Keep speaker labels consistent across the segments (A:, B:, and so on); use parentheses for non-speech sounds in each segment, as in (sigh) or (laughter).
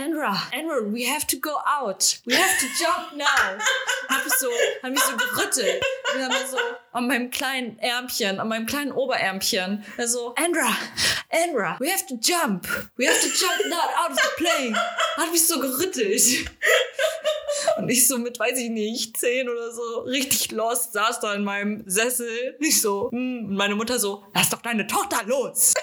A: Andra, Andra, we have to go out. We have to jump now. hab ich so, hab mich so gerüttelt. Und dann so an meinem kleinen Ärmchen, an meinem kleinen Oberärmchen. Also, Andra, Andra, we have to jump. We have to jump not out of the plane. Hat mich so gerüttelt. Und ich so mit, weiß ich nicht, zehn oder so, richtig lost, saß da in meinem Sessel. Ich so, hm. und meine Mutter so, lass doch deine Tochter los.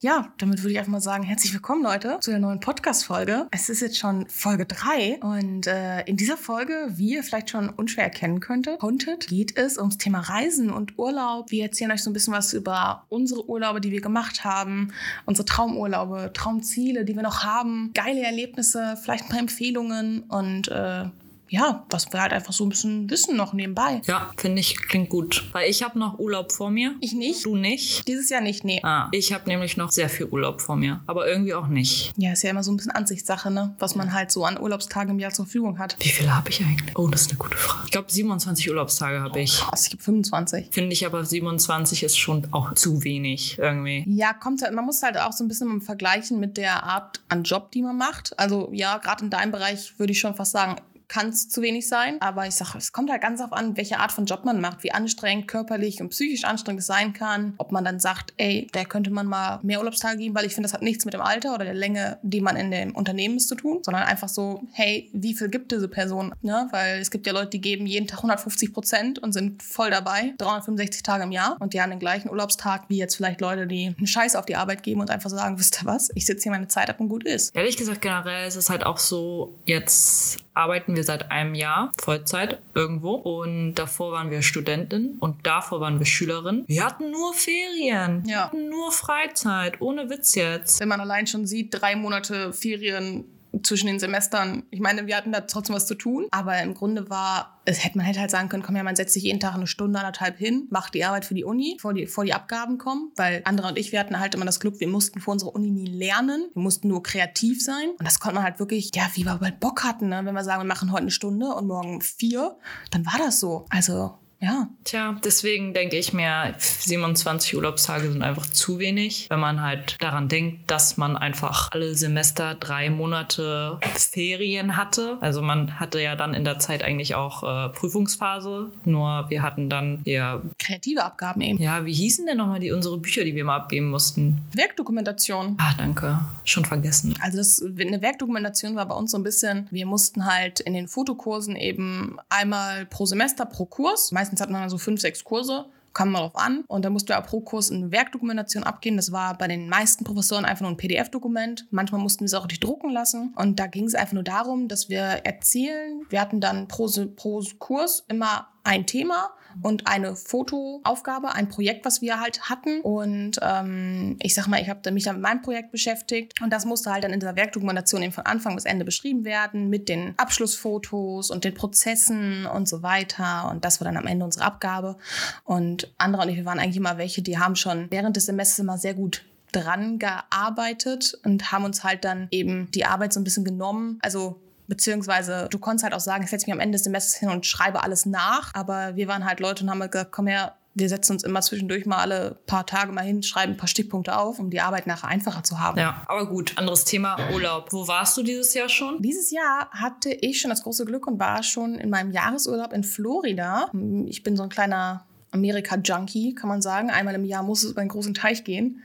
B: Ja, damit würde ich einfach mal sagen, herzlich willkommen Leute zu der neuen Podcast-Folge. Es ist jetzt schon Folge 3 und äh, in dieser Folge, wie ihr vielleicht schon unschwer erkennen könntet, geht es ums Thema Reisen und Urlaub. Wir erzählen euch so ein bisschen was über unsere Urlaube, die wir gemacht haben, unsere Traumurlaube, Traumziele, die wir noch haben, geile Erlebnisse, vielleicht ein paar Empfehlungen und äh, ja, was wir halt einfach so ein bisschen wissen noch nebenbei.
A: Ja, finde ich, klingt gut. Weil ich habe noch Urlaub vor mir.
B: Ich nicht.
A: Du nicht?
B: Dieses Jahr nicht, nee.
A: Ah, ich habe nämlich noch sehr viel Urlaub vor mir. Aber irgendwie auch nicht.
B: Ja, ist ja immer so ein bisschen Ansichtssache, ne? Was man halt so an Urlaubstagen im Jahr zur Verfügung hat.
A: Wie viele habe ich eigentlich? Oh, das ist eine gute Frage. Ich glaube, 27 Urlaubstage habe ich.
B: Krass, ich habe 25.
A: Finde ich aber 27 ist schon auch zu wenig irgendwie.
B: Ja, kommt halt, man muss halt auch so ein bisschen vergleichen mit der Art an Job, die man macht. Also ja, gerade in deinem Bereich würde ich schon fast sagen, kann es zu wenig sein. Aber ich sage, es kommt halt ganz auf an, welche Art von Job man macht, wie anstrengend körperlich und psychisch anstrengend es sein kann. Ob man dann sagt, ey, der könnte man mal mehr Urlaubstage geben, weil ich finde, das hat nichts mit dem Alter oder der Länge, die man in dem Unternehmen ist, zu tun, sondern einfach so, hey, wie viel gibt diese Person? Ne? Weil es gibt ja Leute, die geben jeden Tag 150 Prozent und sind voll dabei, 365 Tage im Jahr und die haben den gleichen Urlaubstag wie jetzt vielleicht Leute, die einen Scheiß auf die Arbeit geben und einfach sagen, wisst ihr was, ich sitze hier meine Zeit ab und gut ist.
A: Ehrlich gesagt, generell ist es halt auch so, jetzt arbeiten wir seit einem Jahr Vollzeit irgendwo und davor waren wir Studentin und davor waren wir Schülerin. Wir hatten nur Ferien,
B: ja.
A: wir hatten nur Freizeit, ohne Witz jetzt.
B: Wenn man allein schon sieht, drei Monate Ferien zwischen den Semestern. Ich meine, wir hatten da trotzdem was zu tun, aber im Grunde war, es hätte man hätte halt sagen können, komm ja, man setzt sich jeden Tag eine Stunde, anderthalb hin, macht die Arbeit für die Uni, bevor die, vor die Abgaben kommen, weil andere und ich, wir hatten halt immer das Glück, wir mussten vor unserer Uni nie lernen, wir mussten nur kreativ sein und das konnte man halt wirklich, ja, wie wir halt Bock hatten, ne? wenn wir sagen, wir machen heute eine Stunde und morgen vier, dann war das so. Also ja.
A: Tja, deswegen denke ich mir, 27 Urlaubstage sind einfach zu wenig, wenn man halt daran denkt, dass man einfach alle Semester drei Monate Ferien hatte. Also man hatte ja dann in der Zeit eigentlich auch äh, Prüfungsphase, nur wir hatten dann eher
B: kreative Abgaben eben.
A: Ja, wie hießen denn nochmal die unsere Bücher, die wir mal abgeben mussten?
B: Werkdokumentation.
A: Ah, danke. Schon vergessen.
B: Also das, eine Werkdokumentation war bei uns so ein bisschen, wir mussten halt in den Fotokursen eben einmal pro Semester pro Kurs, meistens Meistens hat man so fünf, sechs Kurse kam mal drauf an. Und da musste er pro Kurs eine Werkdokumentation abgeben. Das war bei den meisten Professoren einfach nur ein PDF-Dokument. Manchmal mussten wir es auch nicht drucken lassen. Und da ging es einfach nur darum, dass wir erzählen. Wir hatten dann pro, pro Kurs immer ein Thema und eine Fotoaufgabe, ein Projekt, was wir halt hatten. Und ähm, ich sag mal, ich habe mich dann mit meinem Projekt beschäftigt und das musste halt dann in dieser Werkdokumentation eben von Anfang bis Ende beschrieben werden mit den Abschlussfotos und den Prozessen und so weiter. Und das war dann am Ende unsere Abgabe. Und andere und ich, wir waren eigentlich immer welche, die haben schon während des Semesters immer sehr gut dran gearbeitet und haben uns halt dann eben die Arbeit so ein bisschen genommen. Also Beziehungsweise du konntest halt auch sagen, ich setze mich am Ende des Semesters hin und schreibe alles nach. Aber wir waren halt Leute und haben halt gesagt, komm her, wir setzen uns immer zwischendurch mal alle paar Tage mal hin, schreiben ein paar Stichpunkte auf, um die Arbeit nachher einfacher zu haben.
A: Ja, aber gut, anderes Thema, Urlaub. Wo warst du dieses Jahr schon?
B: Dieses Jahr hatte ich schon das große Glück und war schon in meinem Jahresurlaub in Florida. Ich bin so ein kleiner Amerika-Junkie, kann man sagen. Einmal im Jahr muss es über einen großen Teich gehen.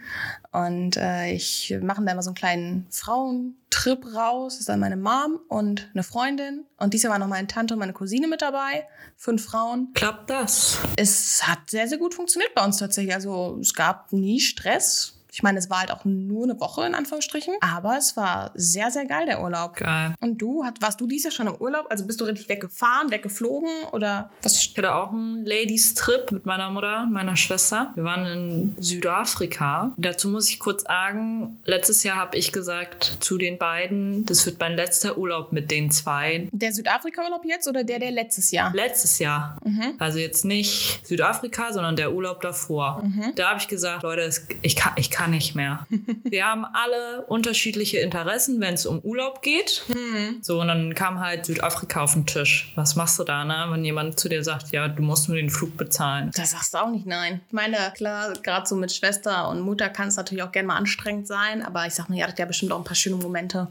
B: Und äh, ich mache da immer so einen kleinen Frauentrip raus. Das ist dann meine Mom und eine Freundin. Und dieses Jahr war noch meine Tante und meine Cousine mit dabei. Fünf Frauen.
A: Klappt das?
B: Es hat sehr, sehr gut funktioniert bei uns tatsächlich. Also es gab nie Stress. Ich meine, es war halt auch nur eine Woche in Anführungsstrichen, aber es war sehr, sehr geil, der Urlaub.
A: Geil.
B: Und du, hat, warst du dieses Jahr schon im Urlaub? Also bist du richtig weggefahren, weggeflogen oder was?
A: Ich hatte auch einen Ladies-Trip mit meiner Mutter, meiner Schwester. Wir waren in Südafrika. Dazu muss ich kurz sagen, letztes Jahr habe ich gesagt zu den beiden, das wird mein letzter Urlaub mit den zwei.
B: Der Südafrika-Urlaub jetzt oder der, der letztes Jahr?
A: Letztes Jahr.
B: Mhm.
A: Also jetzt nicht Südafrika, sondern der Urlaub davor.
B: Mhm.
A: Da habe ich gesagt, Leute, ich kann, ich kann kann nicht mehr. (laughs) Wir haben alle unterschiedliche Interessen, wenn es um Urlaub geht. So, und dann kam halt Südafrika auf den Tisch. Was machst du da, ne? Wenn jemand zu dir sagt, ja, du musst nur den Flug bezahlen.
B: Da sagst du auch nicht nein. Ich meine, klar, gerade so mit Schwester und Mutter kann es natürlich auch gerne mal anstrengend sein, aber ich sag mal, ihr hattet ja bestimmt auch ein paar schöne Momente.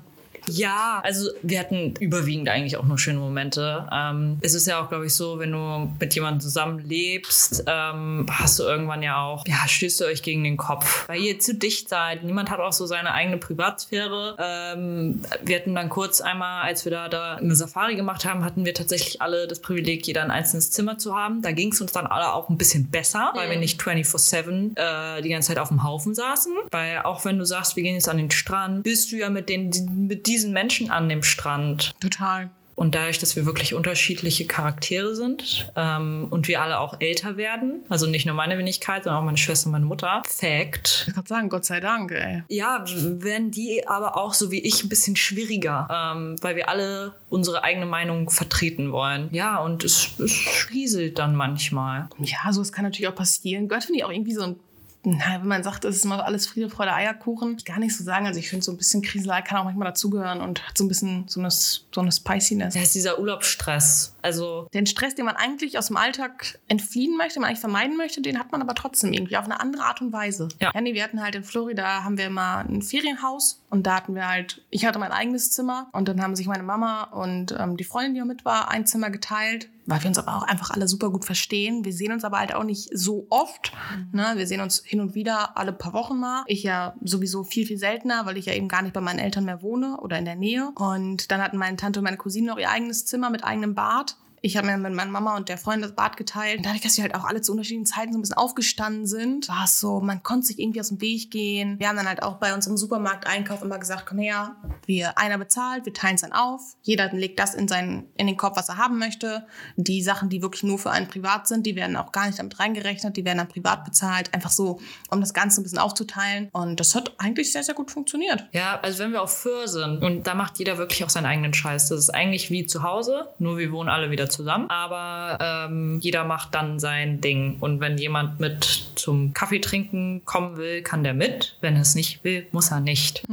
A: Ja, also wir hatten überwiegend eigentlich auch nur schöne Momente. Ähm, es ist ja auch, glaube ich, so, wenn du mit jemandem zusammen lebst, ähm, hast du irgendwann ja auch, ja, stößt ihr euch gegen den Kopf, weil ihr zu dicht seid. Niemand hat auch so seine eigene Privatsphäre. Ähm, wir hatten dann kurz einmal, als wir da, da eine Safari gemacht haben, hatten wir tatsächlich alle das Privileg, jeder ein einzelnes Zimmer zu haben. Da ging es uns dann alle auch ein bisschen besser, weil wir nicht 24-7 äh, die ganze Zeit auf dem Haufen saßen. Weil auch wenn du sagst, wir gehen jetzt an den Strand, bist du ja mit, den, mit diesen Menschen an dem Strand.
B: Total.
A: Und dadurch, dass wir wirklich unterschiedliche Charaktere sind ähm, und wir alle auch älter werden, also nicht nur meine Wenigkeit, sondern auch meine Schwester und meine Mutter, Fact.
B: Ich kann sagen, Gott sei Dank, ey.
A: Ja, werden die aber auch so wie ich ein bisschen schwieriger, ähm, weil wir alle unsere eigene Meinung vertreten wollen. Ja, und es, es rieselt dann manchmal.
B: Ja, so es kann natürlich auch passieren. Gehört, finde ich, auch irgendwie so ein na, wenn man sagt, es ist immer alles Friede, Freude, Eierkuchen, gar nicht so sagen. Also ich finde, so ein bisschen Kriselei kann auch manchmal dazugehören und hat so ein bisschen so eine, so eine Spiciness.
A: Das ist dieser Urlaubsstress. Also
B: Den Stress, den man eigentlich aus dem Alltag entfliehen möchte, den man eigentlich vermeiden möchte, den hat man aber trotzdem irgendwie auf eine andere Art und Weise.
A: Ja.
B: ja nee, wir hatten halt in Florida, haben wir immer ein Ferienhaus und da hatten wir halt, ich hatte mein eigenes Zimmer und dann haben sich meine Mama und ähm, die Freundin, die auch mit war, ein Zimmer geteilt weil wir uns aber auch einfach alle super gut verstehen. Wir sehen uns aber halt auch nicht so oft. Ne? Wir sehen uns hin und wieder alle paar Wochen mal. Ich ja sowieso viel, viel seltener, weil ich ja eben gar nicht bei meinen Eltern mehr wohne oder in der Nähe. Und dann hatten meine Tante und meine Cousine noch ihr eigenes Zimmer mit eigenem Bad. Ich habe mir mit meiner Mama und der Freundin das Bad geteilt. Und dadurch, dass wir halt auch alle zu unterschiedlichen Zeiten so ein bisschen aufgestanden sind, war es so, man konnte sich irgendwie aus dem Weg gehen. Wir haben dann halt auch bei unserem Supermarkteinkauf immer gesagt, komm her, wir einer bezahlt, wir teilen es dann auf. Jeder legt das in, seinen, in den Kopf, was er haben möchte. Die Sachen, die wirklich nur für einen privat sind, die werden auch gar nicht damit reingerechnet, die werden dann privat bezahlt. Einfach so, um das Ganze ein bisschen aufzuteilen. Und das hat eigentlich sehr, sehr gut funktioniert.
A: Ja, also wenn wir auf Föhr sind und da macht jeder wirklich auch seinen eigenen Scheiß. Das ist eigentlich wie zu Hause, nur wir wohnen alle wieder zusammen. Aber ähm, jeder macht dann sein Ding. Und wenn jemand mit zum Kaffee trinken kommen will, kann der mit. Wenn er es nicht will, muss er nicht.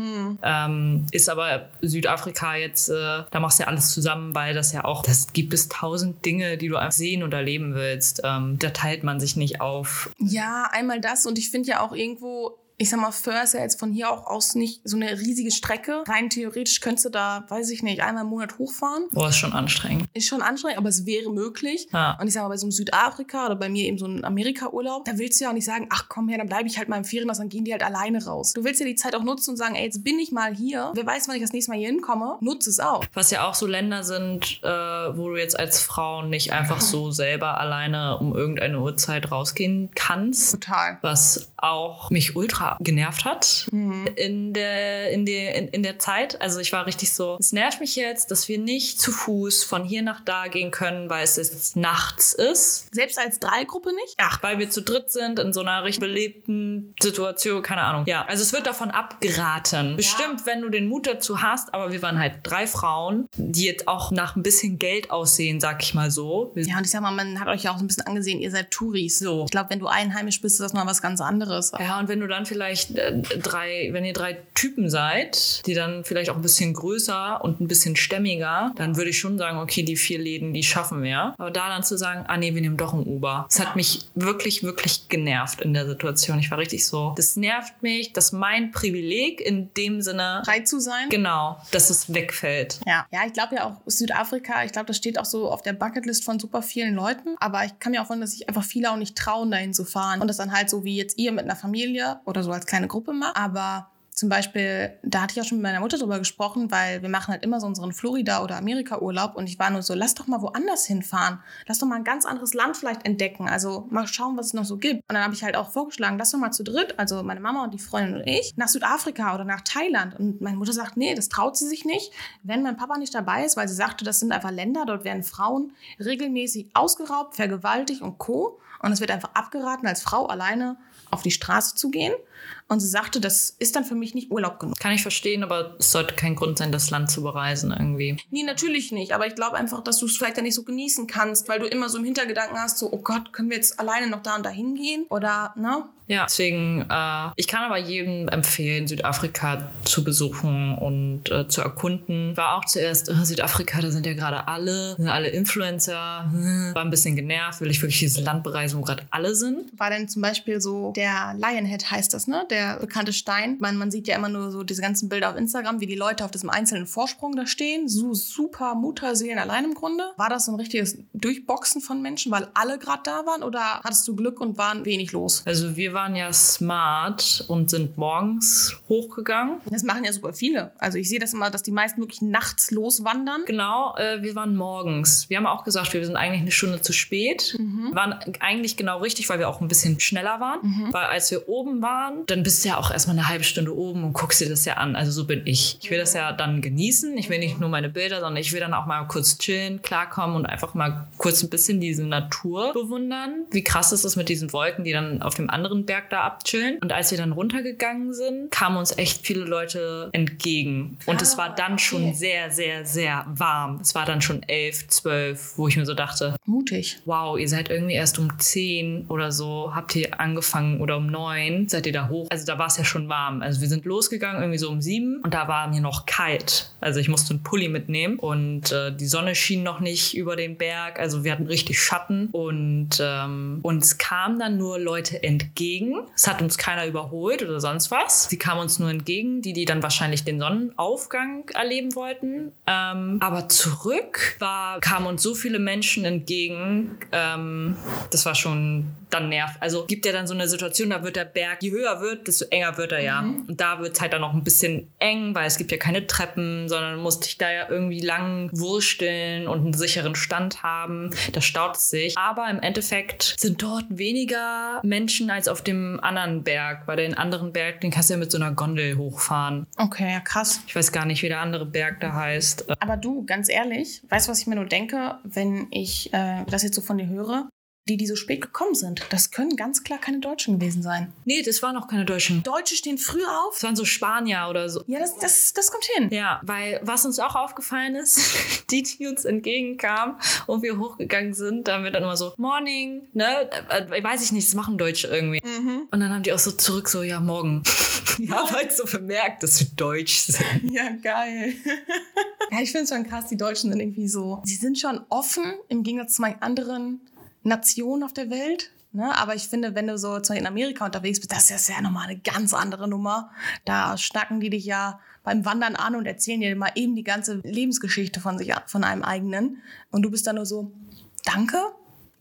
A: Ähm, ist aber Südafrika jetzt, äh, da machst du ja alles zusammen, weil das ja auch, das gibt es tausend Dinge, die du einfach sehen und erleben willst. Ähm, da teilt man sich nicht auf.
B: Ja, einmal das. Und ich finde ja auch irgendwo, ich sag mal, Föhr ist ja jetzt von hier auch aus nicht so eine riesige Strecke. Rein theoretisch könntest du da, weiß ich nicht, einmal im Monat hochfahren.
A: Boah, ist schon anstrengend.
B: Ist schon anstrengend, aber es wäre möglich.
A: Ja.
B: Und ich sag mal, bei so einem Südafrika oder bei mir eben so einem Amerika-Urlaub, da willst du ja auch nicht sagen, ach komm her, dann bleibe ich halt mal im Ferienhaus, dann gehen die halt alleine raus. Du willst ja die Zeit auch nutzen und sagen, ey, jetzt bin ich mal hier. Wer weiß, wann ich das nächste Mal hier hinkomme. Nutze es auch.
A: Was ja auch so Länder sind, äh, wo du jetzt als Frau nicht einfach so selber alleine um irgendeine Uhrzeit rausgehen kannst.
B: Total.
A: Was auch mich ultra genervt hat in, der, in, der, in, in der Zeit. Also ich war richtig so, es nervt mich jetzt, dass wir nicht zu Fuß von hier nach da gehen können, weil es jetzt nachts ist.
B: Selbst als Dreigruppe nicht?
A: Ach, weil wir zu dritt sind in so einer richtig belebten Situation, keine Ahnung. Ja, also es wird davon abgeraten. Bestimmt, wenn du den Mut dazu hast, aber wir waren halt drei Frauen, die jetzt auch nach ein bisschen Geld aussehen, sag ich mal so. Wir
B: Ja, und ich sag mal, man hat euch ja auch so ein bisschen angesehen, ihr seid Touris.
A: So.
B: Ich glaube, wenn du einheimisch bist, ist das mal was ganz anderes.
A: Ja, und wenn du dann vielleicht äh, drei, wenn ihr drei Typen seid, die dann vielleicht auch ein bisschen größer und ein bisschen stämmiger, dann würde ich schon sagen, okay, die vier Läden, die schaffen wir. Aber da dann zu sagen, ah nee, wir nehmen doch ein Uber. Das hat mich wirklich, wirklich genervt in der Situation. Ich war richtig so, das nervt mich, dass mein Privileg in dem Sinne,
B: Frei zu sein.
A: genau, dass es wegfällt.
B: Ja, ja ich glaube ja auch Südafrika, ich glaube, das steht auch so auf der Bucketlist von super vielen Leuten. Aber ich kann mir auch vorstellen, dass sich einfach viele auch nicht trauen, dahin zu fahren. Und das dann halt so wie jetzt ihr mit einer Familie oder so als kleine Gruppe macht. Aber zum Beispiel, da hatte ich auch schon mit meiner Mutter drüber gesprochen, weil wir machen halt immer so unseren Florida- oder Amerika-Urlaub und ich war nur so, lass doch mal woanders hinfahren. Lass doch mal ein ganz anderes Land vielleicht entdecken. Also mal schauen, was es noch so gibt. Und dann habe ich halt auch vorgeschlagen, lass doch mal zu dritt, also meine Mama und die Freundin und ich, nach Südafrika oder nach Thailand. Und meine Mutter sagt, nee, das traut sie sich nicht, wenn mein Papa nicht dabei ist, weil sie sagte, das sind einfach Länder, dort werden Frauen regelmäßig ausgeraubt, vergewaltigt und Co. Und es wird einfach abgeraten, als Frau alleine auf die Straße zu gehen. Und sie sagte, das ist dann für mich nicht Urlaub genug.
A: Kann ich verstehen, aber es sollte kein Grund sein, das Land zu bereisen irgendwie.
B: Nee, natürlich nicht. Aber ich glaube einfach, dass du es vielleicht dann nicht so genießen kannst, weil du immer so im Hintergedanken hast, so, oh Gott, können wir jetzt alleine noch da und da hingehen? Oder, ne?
A: Ja, deswegen, äh, ich kann aber jedem empfehlen, Südafrika zu besuchen und äh, zu erkunden. War auch zuerst, äh, Südafrika, da sind ja gerade alle, sind alle Influencer. (laughs) War ein bisschen genervt, will ich wirklich dieses Land bereisen, wo gerade alle sind.
B: War denn zum Beispiel so der Lionhead heißt das, ne? Der bekannte Stein. Man, man sieht ja immer nur so diese ganzen Bilder auf Instagram, wie die Leute auf diesem einzelnen Vorsprung da stehen. So super Mutterseelen allein im Grunde. War das so ein richtiges Durchboxen von Menschen, weil alle gerade da waren? Oder hattest du Glück und waren wenig los?
A: Also wir waren ja smart und sind morgens hochgegangen.
B: Das machen ja super viele. Also ich sehe das immer, dass die meisten wirklich nachts loswandern.
A: Genau, äh, wir waren morgens. Wir haben auch gesagt, wir sind eigentlich eine Stunde zu spät. Waren eigentlich genau richtig, weil wir auch ein bisschen schneller waren. Weil als wir oben waren, dann bist du ja auch erstmal eine halbe Stunde oben und guckst dir das ja an. Also so bin ich. Ich will das ja dann genießen. Ich will nicht nur meine Bilder, sondern ich will dann auch mal kurz chillen, klarkommen und einfach mal kurz ein bisschen diese Natur bewundern. Wie krass ist es mit diesen Wolken, die dann auf dem anderen Berg da abchillen. Und als wir dann runtergegangen sind, kamen uns echt viele Leute entgegen. Und es war dann schon sehr, sehr, sehr warm. Es war dann schon elf, zwölf, wo ich mir so dachte,
B: Mutig.
A: wow, ihr seid irgendwie erst um 10 oder so, habt ihr angefangen oder um 9 seid ihr da hoch. Also da war es ja schon warm. Also wir sind losgegangen irgendwie so um 7 und da war mir noch kalt. Also ich musste einen Pulli mitnehmen und äh, die Sonne schien noch nicht über den Berg. Also wir hatten richtig Schatten und ähm, uns kamen dann nur Leute entgegen. Es hat uns keiner überholt oder sonst was. Sie kamen uns nur entgegen, die, die dann wahrscheinlich den Sonnenaufgang erleben wollten. Ähm, aber zurück war, kamen uns so viele Menschen entgegen. Ähm, das war schon dann nervt. Also gibt ja dann so eine Situation, da wird der Berg, je höher wird, desto enger wird er ja. Und da wird es halt dann noch ein bisschen eng, weil es gibt ja keine Treppen, sondern du musst dich da ja irgendwie lang wursteln und einen sicheren Stand haben. Da staut es sich. Aber im Endeffekt sind dort weniger Menschen als auf dem anderen Berg. Bei den anderen Berg, den kannst du ja mit so einer Gondel hochfahren.
B: Okay, ja, krass.
A: Ich weiß gar nicht, wie der andere Berg da heißt.
B: Aber du, ganz ehrlich, weißt du, was ich mir nur denke, wenn ich äh, das jetzt so von dir höre? Die, die so spät gekommen sind, das können ganz klar keine Deutschen gewesen sein.
A: Nee, das waren auch keine Deutschen.
B: Deutsche stehen früh auf.
A: Das waren so Spanier oder so.
B: Ja, das, das, das kommt hin.
A: Ja, weil was uns auch aufgefallen ist, (laughs) die, die uns entgegenkamen und wir hochgegangen sind, da haben wir dann immer so, Morning, ne? Äh, weiß ich nicht, das machen Deutsche irgendwie. Und dann haben die auch so zurück, so, ja, morgen. (laughs) Die haben halt so bemerkt, dass wir Deutsch sind.
B: Ja, geil. (laughs) ja, ich finde es schon krass, die Deutschen sind irgendwie so, sie sind schon offen im Gegensatz zu meinen anderen Nationen auf der Welt. Ne? Aber ich finde, wenn du so in Amerika unterwegs bist, das ist ja nochmal eine ganz andere Nummer. Da schnacken die dich ja beim Wandern an und erzählen dir mal eben die ganze Lebensgeschichte von sich, von einem eigenen. Und du bist dann nur so, danke.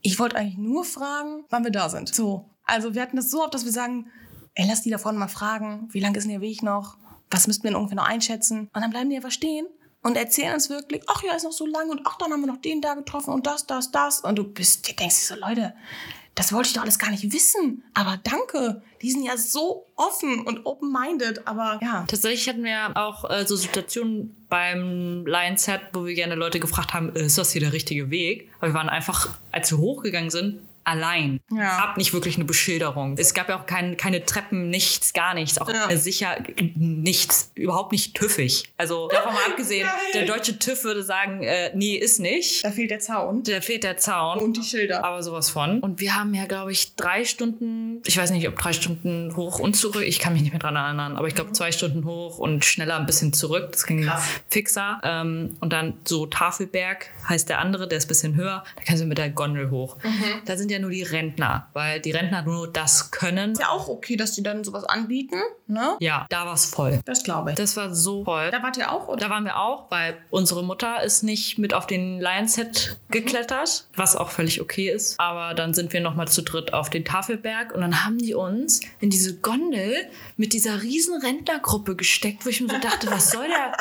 B: Ich wollte eigentlich nur fragen, wann wir da sind. So. Also wir hatten das so oft, dass wir sagen, ey, lass die da vorne mal fragen, wie lang ist denn der Weg noch? Was müssten wir denn ungefähr noch einschätzen? Und dann bleiben die einfach stehen und erzählen uns wirklich, ach ja, ist noch so lang und ach, dann haben wir noch den da getroffen und das, das, das. Und du bist, dir denkst dir so, Leute, das wollte ich doch alles gar nicht wissen. Aber danke, die sind ja so offen und open-minded. Aber ja,
A: Tatsächlich hatten wir auch äh, so Situationen beim Lions Head, wo wir gerne Leute gefragt haben, äh, ist das hier der richtige Weg? Aber wir waren einfach, als wir hochgegangen sind, allein.
B: Ja.
A: Gab nicht wirklich eine Beschilderung. Es gab ja auch kein, keine Treppen, nichts, gar nichts. Auch
B: Ja.
A: sicher nichts, überhaupt nicht tüffig. Also davon mal (laughs) abgesehen,
B: Geil.
A: der deutsche TÜV würde sagen, äh, nee, ist nicht.
B: da fehlt der Zaun.
A: Da fehlt der Zaun.
B: Und die Schilder.
A: aber sowas von. Und wir haben ja, glaube ich, drei Stunden, ich weiß nicht, ob drei Stunden hoch und zurück, ich kann mich nicht mehr dran erinnern, aber ich glaube zwei Stunden hoch und schneller ein bisschen zurück. Das ging
B: Krass.
A: fixer. Ähm, und dann so Tafelberg heißt der andere, der ist ein bisschen höher. Da kannst du mit der Gondel hoch. Da sind ja nur die Rentner, weil die Rentner nur das können.
B: Ist ja auch okay, dass die dann sowas anbieten, ne?
A: Ja, da war es voll.
B: Das glaube ich.
A: Das war so voll.
B: Da wart ihr auch, oder?
A: Da waren wir auch, weil unsere Mutter ist nicht mit auf den Lions Head geklettert, was auch völlig okay ist. Aber dann sind wir nochmal zu dritt auf den Tafelberg und dann haben die uns in diese Gondel mit dieser riesen Rentnergruppe gesteckt, wo ich mir so dachte, was soll der,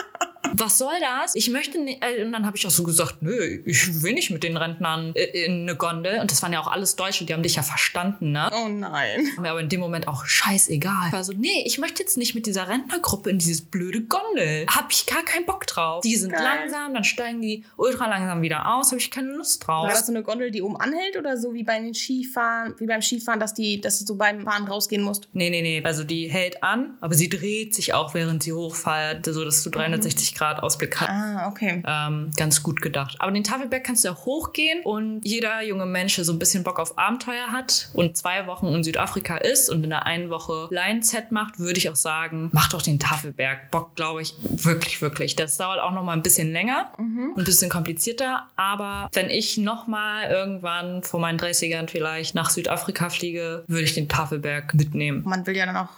A: was soll das? Ich möchte nicht. Äh, und dann habe ich auch so gesagt, nö, ich will nicht mit den Rentnern äh, in eine Gondel. Und das waren ja auch alles Deutsche, die haben dich ja verstanden, ne?
B: Oh nein.
A: Mir aber in dem Moment auch scheißegal. Ich war so, nee, ich möchte jetzt nicht mit dieser Rentnergruppe in dieses blöde Gondel. Hab ich gar keinen Bock drauf. Die sind
B: Geil.
A: langsam, dann steigen die ultra langsam wieder aus. Habe ich keine Lust drauf.
B: War das so eine Gondel, die oben anhält oder so wie bei den Skifahren, wie beim Skifahren, dass die, dass du so beim Fahren rausgehen musst?
A: Nee, nee, nee. Also die hält an, aber sie dreht sich auch, während sie hochfährt, so dass du 360 Grad Ausblick hast.
B: Ah, okay.
A: Ähm, ganz gut gedacht. Aber den Tafelberg kannst du ja hochgehen und jeder junge Mensch, der so ein bisschen Bock auf Abenteuer hat und zwei Wochen in Südafrika ist und in der einen Woche Lion-Set macht, würde ich auch sagen, mach doch den Tafelberg. Bock, glaube ich, wirklich, wirklich. Das dauert auch noch mal ein bisschen länger
B: Mhm.
A: und ein bisschen komplizierter. Aber wenn ich noch mal irgendwann vor meinen 30ern vielleicht nach Südafrika fliege, würde ich den Tafelberg mitnehmen.
B: Man will ja dann auch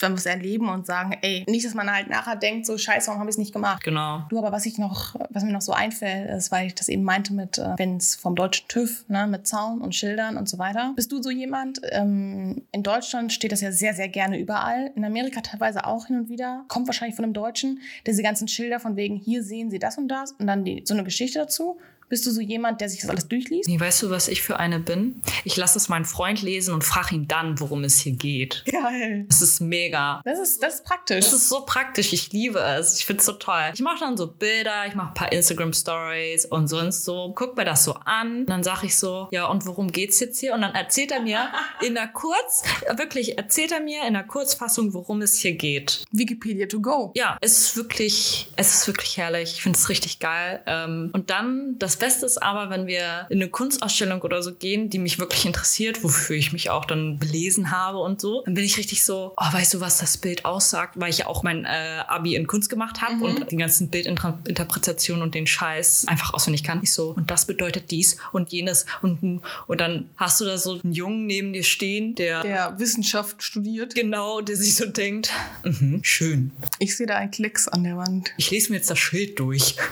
B: dann was erleben und sagen, ey, nicht, dass man halt nachher denkt, so scheiße, warum habe ich es nicht gemacht?
A: Genau.
B: Du, aber was ich noch, was mir noch so einfällt, ist, weil ich das eben meinte mit, äh, wenn es vom deutschen TÜV, ne, mit Zaun und Schildern und so weiter. Bist du so jemand? Ähm, in Deutschland steht das ja sehr, sehr gerne überall. In Amerika teilweise auch hin und wieder. Kommt wahrscheinlich von einem Deutschen. Diese ganzen Schilder von wegen, hier sehen sie das und das und dann die, so eine Geschichte dazu. Bist du so jemand, der sich das alles durchliest?
A: Nee, weißt du, was ich für eine bin? Ich lasse es meinen Freund lesen und frage ihn dann, worum es hier geht.
B: Geil.
A: Das ist mega.
B: Das ist, das ist praktisch.
A: Das ist so praktisch. Ich liebe es. Ich finde es so toll. Ich mache dann so Bilder, ich mache ein paar Instagram-Stories und sonst so. Guck mir das so an. Und dann sage ich so, ja, und worum geht's jetzt hier? Und dann erzählt er mir (laughs) in der Kurz, wirklich erzählt er mir in der Kurzfassung, worum es hier geht.
B: Wikipedia to go.
A: Ja, es ist wirklich, es ist wirklich herrlich. Ich finde es richtig geil. Ähm, und dann, das Beste ist aber, wenn wir in eine Kunstausstellung oder so gehen, die mich wirklich interessiert, wofür ich mich auch dann belesen habe und so, dann bin ich richtig so, oh, weißt du, was das Bild aussagt? Weil ich ja auch mein äh, Abi in Kunst gemacht habe und die ganzen Bildinterpretationen und den Scheiß einfach auswendig kann. Ich so, und das bedeutet dies und jenes und, und dann hast du da so einen Jungen neben dir stehen, der,
B: Der Wissenschaft studiert.
A: genau, der sich so denkt, mhm, schön.
B: Ich sehe da ein Klicks an der Wand.
A: Ich lese mir jetzt das Schild durch. (laughs)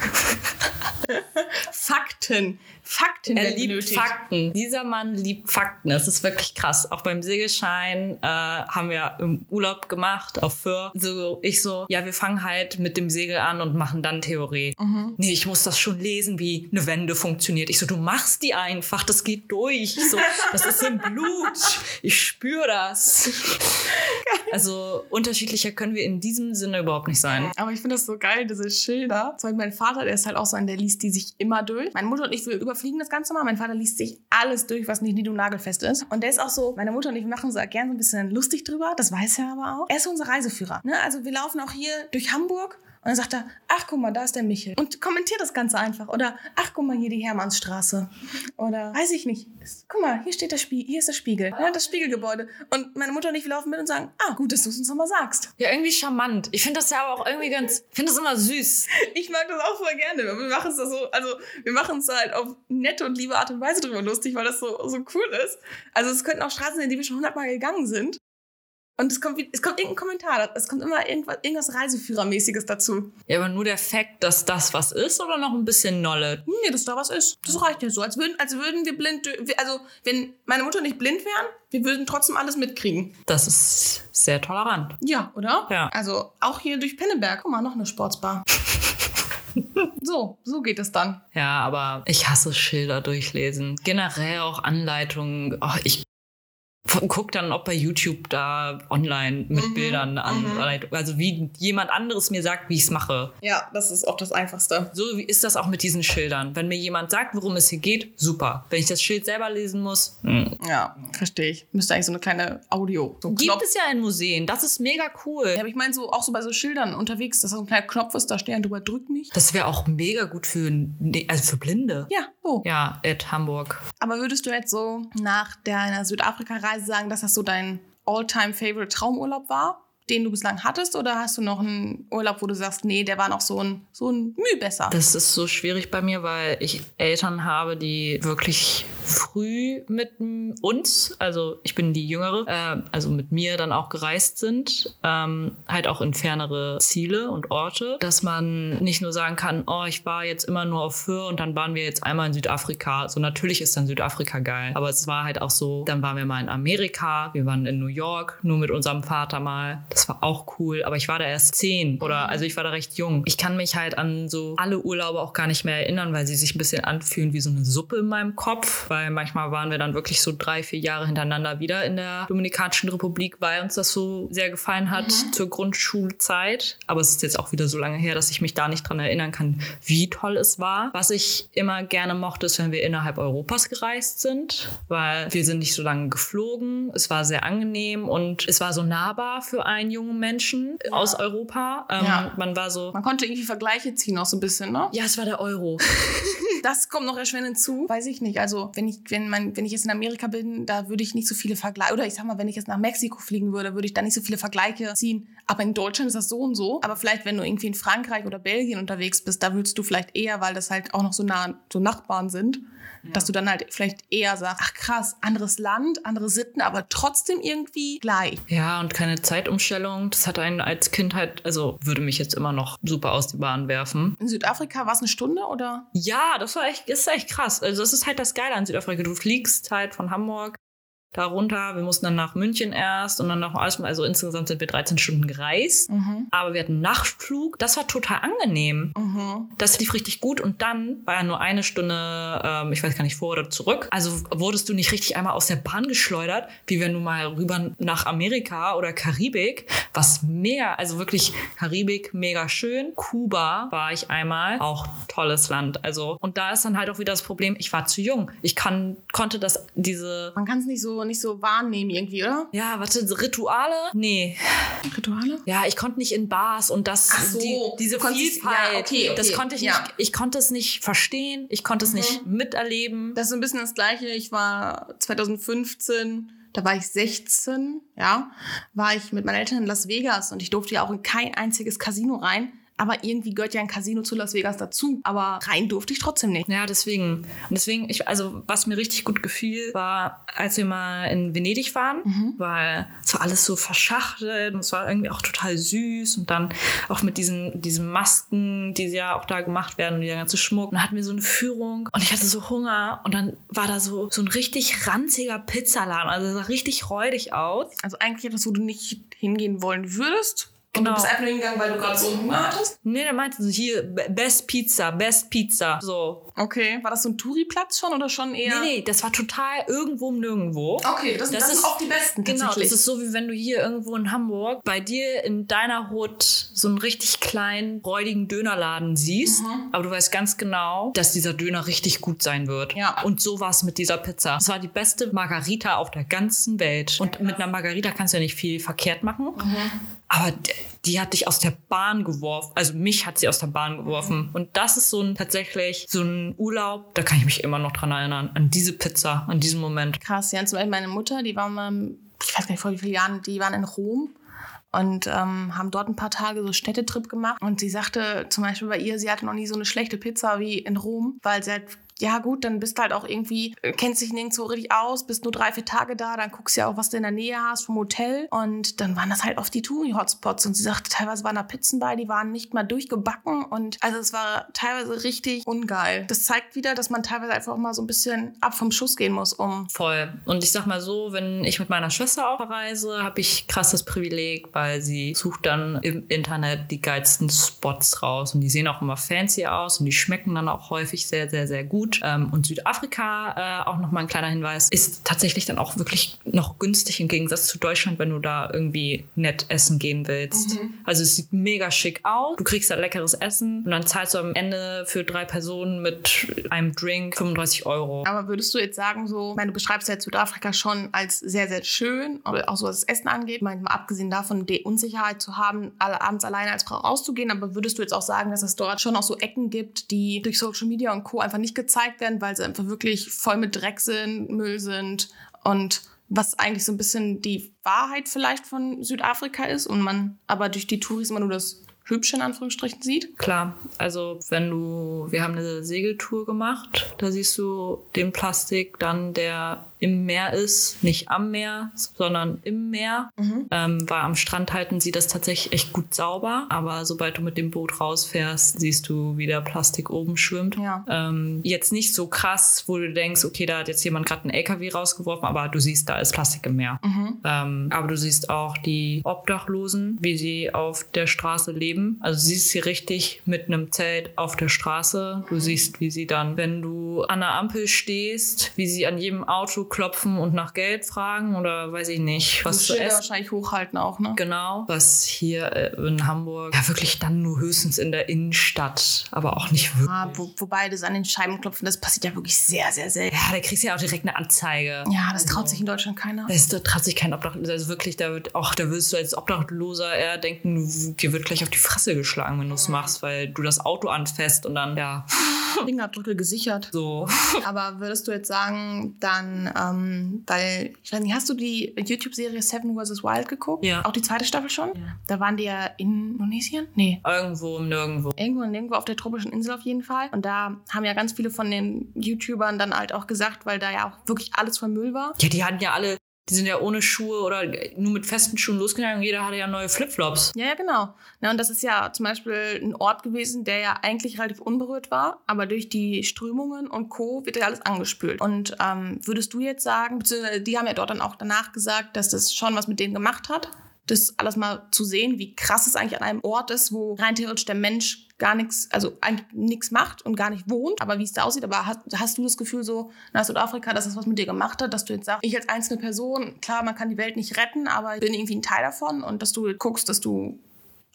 B: Fakten. Fakten
A: Er liebt
B: benötigt.
A: Fakten. Dieser Mann liebt Fakten. Das ist wirklich krass. Auch beim Segelschein äh, haben wir im Urlaub gemacht auf Föhr. So, ich so, ja, wir fangen halt mit dem Segel an und machen dann Theorie. Nee, ich muss das schon lesen, wie eine Wende funktioniert. Ich so, du machst die einfach, das geht durch. Ich so, das ist im Blut. Ich spüre das. (laughs) Also unterschiedlicher können wir in diesem Sinne überhaupt nicht sein.
B: Aber ich finde das so geil, diese Schilder. Zum Beispiel mein Vater, der ist halt auch so ein, der liest die sich immer durch. Meine Mutter und ich, wir überfliegen das Ganze mal. Mein Vater liest sich alles durch, was nicht nied- und nagelfest ist. Und der ist auch so, meine Mutter und ich machen so gerne so ein bisschen lustig drüber. Das weiß er aber auch. Er ist unser Reiseführer. Ne? Also wir laufen auch hier durch Hamburg. Und dann sagt er, ach guck mal, da ist der Michel. Und kommentiert das Ganze einfach. Oder, ach guck mal, hier die Hermannsstraße. Oder, weiß ich nicht. Guck mal, hier steht der Spiegel, hier ist der Spiegel. Ja, das Spiegelgebäude. Und meine Mutter und ich, laufen mit und sagen, ah, gut, dass du es uns nochmal sagst.
A: Ja, irgendwie charmant. Ich finde das ja aber auch irgendwie ganz, ich finde das immer süß. (laughs)
B: Ich mag das auch voll gerne. Wir machen es da so, also wir machen es halt auf nette und liebe Art und Weise drüber lustig, weil das so, so cool ist. Also es könnten auch Straßen sein, die wir schon hundertmal gegangen sind. Und es kommt, es kommt irgendein Kommentar, es kommt immer irgendwas, irgendwas Reiseführermäßiges dazu.
A: Ja, aber nur der Fakt, dass das was ist oder noch ein bisschen Nolle?
B: Nee, dass da was ist. Das reicht ja so. Als würden, als würden wir blind, also wenn meine Mutter nicht blind wären, wir würden trotzdem alles mitkriegen.
A: Das ist sehr tolerant.
B: Ja, oder?
A: Ja.
B: Also auch hier durch Penneberg. Guck mal, noch eine Sportsbar. (laughs) so, so geht es dann.
A: Ja, aber ich hasse Schilder durchlesen. Generell auch Anleitungen. Oh, ich guck dann auch bei YouTube da online mit
B: Mhm,
A: Bildern eine Anleitung. Also wie jemand anderes mir sagt, wie ich es mache.
B: Ja, das ist auch das Einfachste.
A: So wie ist das auch mit diesen Schildern. Wenn mir jemand sagt, worum es hier geht, super. Wenn ich das Schild selber lesen muss, hm.
B: Ja, verstehe ich. Müsste eigentlich so eine kleine Audio. So
A: gibt es ja in Museen. Das ist mega cool.
B: Ja, aber ich meine so auch so bei so Schildern unterwegs, dass da so ein kleiner Knopf ist, da stehen drüber, drück mich.
A: Das wäre auch mega gut für, ne- also für Blinde.
B: Ja, so.
A: Ja, at Hamburg.
B: Aber würdest du jetzt so nach deiner Südafrika-Reise sagen, dass das so dein all-time-favorite Traumurlaub war, den du bislang hattest? Oder hast du noch einen Urlaub, wo du sagst, nee, der war noch so ein, so ein Mühe besser?
A: Das ist so schwierig bei mir, weil ich Eltern habe, die wirklich früh mit uns, also ich bin die Jüngere, äh, also mit mir dann auch gereist sind, ähm, halt auch in fernere Ziele und Orte, dass man nicht nur sagen kann, oh, ich war jetzt immer nur auf Föhr und dann waren wir jetzt einmal in Südafrika. So natürlich ist dann Südafrika geil, aber es war halt auch so, dann waren wir mal in Amerika, wir waren in New York, nur mit unserem Vater mal. Das war auch cool, aber ich war da erst zehn oder also ich war da recht jung. Ich kann mich halt an so alle Urlaube auch gar nicht mehr erinnern, weil sie sich ein bisschen anfühlen wie so eine Suppe in meinem Kopf, weil manchmal waren wir dann wirklich so drei, vier Jahre hintereinander wieder in der Dominikanischen Republik, weil uns das so sehr gefallen hat mhm. zur Grundschulzeit. Aber es ist jetzt auch wieder so lange her, dass ich mich da nicht dran erinnern kann, wie toll es war. Was ich immer gerne mochte, ist, wenn wir innerhalb Europas gereist sind, weil wir sind nicht so lange geflogen. Es war sehr angenehm und es war so nahbar für einen jungen Menschen ja. aus Europa. Ähm, ja. Man war so.
B: Man konnte irgendwie Vergleiche ziehen, auch so ein bisschen, ne?
A: Ja, es war der Euro. (laughs)
B: das kommt noch erschwerend hinzu. Weiß ich nicht. Also, wenn ich, wenn man, wenn ich jetzt in Amerika bin, da würde ich nicht so viele Vergleiche, oder ich sag mal, wenn ich jetzt nach Mexiko fliegen würde, würde ich da nicht so viele Vergleiche ziehen. Aber in Deutschland ist das so und so. Aber vielleicht, wenn du irgendwie in Frankreich oder Belgien unterwegs bist, da würdest du vielleicht eher, weil das halt auch noch so nah, so Nachbarn sind, ja. dass du dann halt vielleicht eher sagst, ach krass, anderes Land, andere Sitten, aber trotzdem irgendwie gleich.
A: Ja, und keine Zeitumstellung. Das hat einen als Kind halt, also würde mich jetzt immer noch super aus die Bahn werfen.
B: In Südafrika war es eine Stunde oder?
A: Ja, das war echt, ist echt krass. Also das ist halt das Geile an Südafrika. Du fliegst halt von Hamburg da runter. Wir mussten dann nach München erst und dann nach Oslo. Also insgesamt sind wir 13 Stunden gereist. Mhm. Aber wir hatten Nachtflug. Das war total angenehm. Mhm. Das lief richtig gut. Und dann war ja nur eine Stunde, ähm, ich weiß gar nicht, vor oder zurück. Also wurdest du nicht richtig einmal aus der Bahn geschleudert, wie wenn du mal rüber nach Amerika oder Karibik, was mega, also wirklich Karibik mega schön. Kuba war ich einmal, auch tolles Land. Also und da ist dann halt auch wieder das Problem, ich war zu jung. Ich kann, konnte das, diese...
B: Man kann es nicht so nicht so wahrnehmen irgendwie, oder?
A: Ja, warte, Rituale? Nee.
B: Rituale?
A: Ja, ich konnte nicht in Bars und das,
B: Ach so,
A: die, diese Vielfalt, ja, okay, okay, das konnte ich ja. nicht, ich konnte es nicht verstehen, ich konnte es mhm. nicht miterleben.
B: Das ist ein bisschen das Gleiche. Ich war 2015 da war ich 16, ja, war ich mit meinen Eltern in Las Vegas und ich durfte ja auch in kein einziges Casino rein. Aber irgendwie gehört ja ein Casino zu Las Vegas dazu. Aber rein durfte ich trotzdem nicht.
A: Ja, deswegen. Und deswegen, ich, also was mir richtig gut gefiel, war, als wir mal in Venedig waren, mhm. weil es war alles so verschachtelt und es war irgendwie auch total süß und dann auch mit diesen, diesen Masken, die ja auch da gemacht werden und dieser ganze Schmuck. Und dann hatten wir so eine Führung und ich hatte so Hunger und dann war da so, so ein richtig ranziger Pizzaladen. Also sah richtig räudig aus.
B: Also eigentlich etwas, wo du nicht hingehen wollen würdest, Genau. Und du bist einfach nur hingegangen, weil du gerade so einen Hunger hattest?
A: Nee, der meinte so, hier, Best Pizza, Best Pizza. So.
B: Okay. War das so ein Touri-Platz schon oder schon eher?
A: Nee, nee, das war total irgendwo nirgendwo.
B: Okay, das, das, das ist auch die besten.
A: Genau, das ist so, wie wenn du hier irgendwo in Hamburg bei dir in deiner Hut so einen richtig kleinen, räudigen Dönerladen siehst. Mhm. Aber du weißt ganz genau, dass dieser Döner richtig gut sein wird.
B: Ja.
A: Und so war es mit dieser Pizza. Es war die beste Margarita auf der ganzen Welt. Und mit einer Margarita kannst du ja nicht viel verkehrt machen. Mhm. Aber die hat dich aus der Bahn geworfen. Also mich hat sie aus der Bahn geworfen. Und das ist so ein tatsächlich so ein Urlaub, da kann ich mich immer noch dran erinnern. An diese Pizza, an diesen Moment.
B: Krass, ja. Zum Beispiel meine Mutter, die war mal, ich weiß gar nicht vor wie vielen Jahren, die waren in Rom und ähm, haben dort ein paar Tage so Städtetrip gemacht. Und sie sagte zum Beispiel bei ihr, sie hatte noch nie so eine schlechte Pizza wie in Rom, weil sie halt ja gut, dann bist du halt auch irgendwie, äh, kennst dich nirgendwo richtig aus, bist nur drei, vier Tage da, dann guckst du ja auch, was du in der Nähe hast vom Hotel. Und dann waren das halt oft die Touri-Hotspots. Und sie sagte, teilweise waren da Pizzen bei, die waren nicht mal durchgebacken. Und also es war teilweise richtig ungeil. Das zeigt wieder, dass man teilweise einfach auch mal so ein bisschen ab vom Schuss gehen muss, um.
A: Voll. Und ich sag mal so, wenn ich mit meiner Schwester auch reise, habe ich krasses Privileg, weil sie sucht dann im Internet die geilsten Spots raus. Und die sehen auch immer fancy aus und die schmecken dann auch häufig sehr, sehr, sehr gut gut. Ähm, und Südafrika, äh, auch nochmal ein kleiner Hinweis, ist tatsächlich dann auch wirklich noch günstig im Gegensatz zu Deutschland, wenn du da irgendwie nett essen gehen willst. Mhm. Also es sieht mega schick aus. Du kriegst da leckeres Essen und dann zahlst du am Ende für drei Personen mit einem Drink 35 Euro.
B: Aber würdest du jetzt sagen, so, ich meine, du beschreibst ja Südafrika schon als sehr, sehr schön, auch so was das Essen angeht. Manchmal abgesehen davon, die Unsicherheit zu haben, alle abends alleine als Frau rauszugehen. Aber würdest du jetzt auch sagen, dass es dort schon auch so Ecken gibt, die durch Social Media und Co. einfach nicht gezeigt gezeigt werden, weil sie einfach wirklich voll mit Dreck sind, Müll sind und was eigentlich so ein bisschen die Wahrheit vielleicht von Südafrika ist und man aber durch die Touris immer nur das hübsch in Anführungsstrichen sieht.
A: Klar, also wenn du, wir haben eine Segeltour gemacht, da siehst du den Plastik dann, der im Meer ist, nicht am Meer, sondern im Meer.
B: Mhm.
A: Ähm, weil am Strand halten sie das tatsächlich echt gut sauber, aber sobald du mit dem Boot rausfährst, siehst du, wie der Plastik oben schwimmt.
B: Ja.
A: Ähm, jetzt nicht so krass, wo du denkst, okay, da hat jetzt jemand gerade einen LKW rausgeworfen, aber du siehst, da ist Plastik im Meer.
B: Mhm.
A: Ähm, aber du siehst auch die Obdachlosen, wie sie auf der Straße leben. Also du siehst sie richtig mit einem Zelt auf der Straße. Du siehst, wie sie dann, wenn du an der Ampel stehst, wie sie an jedem Auto klopfen und nach Geld fragen oder weiß ich nicht, was zu essen.
B: wahrscheinlich hochhalten auch, ne?
A: Genau, was hier äh, in Hamburg ja wirklich dann nur höchstens in der Innenstadt, aber auch nicht wirklich.
B: Ah, wo, wobei das an den Scheiben klopfen, das passiert ja wirklich sehr, sehr selten.
A: Ja, da kriegst du ja auch direkt eine Anzeige.
B: Ja, das traut sich in Deutschland keiner.
A: Das, da traut sich kein Obdachloser. Also wirklich, da wird auch, da wirst du als Obdachloser eher denken, dir wird gleich auf die Fresse geschlagen, wenn du es machst, weil du das Auto anfasst und dann, ja,
B: Fingerabdrücke gesichert.
A: so.
B: Aber würdest du jetzt sagen, dann, ähm, weil, ich weiß nicht, hast du die YouTube-Serie Seven vs. Wild geguckt?
A: Ja.
B: Auch die zweite Staffel schon? Da waren die ja in Indonesien? Nee.
A: Irgendwo, nirgendwo.
B: Irgendwo und irgendwo auf der tropischen Insel auf jeden Fall. Und da haben ja ganz viele von den YouTubern dann halt auch gesagt, weil da ja auch wirklich alles voll Müll war.
A: Ja, die hatten ja alle, die sind ja ohne Schuhe oder nur mit festen Schuhen losgegangen und jeder hatte ja neue Flipflops.
B: Ja, ja, genau. Na, und das ist ja zum Beispiel ein Ort gewesen, der ja eigentlich relativ unberührt war, aber durch die Strömungen und Co. wird ja alles angespült. Und ähm, würdest du jetzt sagen, beziehungsweise die haben ja dort dann auch danach gesagt, dass das schon was mit denen gemacht hat? Das alles mal zu sehen, wie krass es eigentlich an einem Ort ist, wo rein theoretisch der Mensch gar nichts, also eigentlich nichts macht und gar nicht wohnt, aber wie es da aussieht. Aber hast, hast du das Gefühl so nach Südafrika, dass das was mit dir gemacht hat, dass du jetzt sagst, ich als einzelne Person, klar, man kann die Welt nicht retten, aber ich bin irgendwie ein Teil davon und dass du guckst, dass du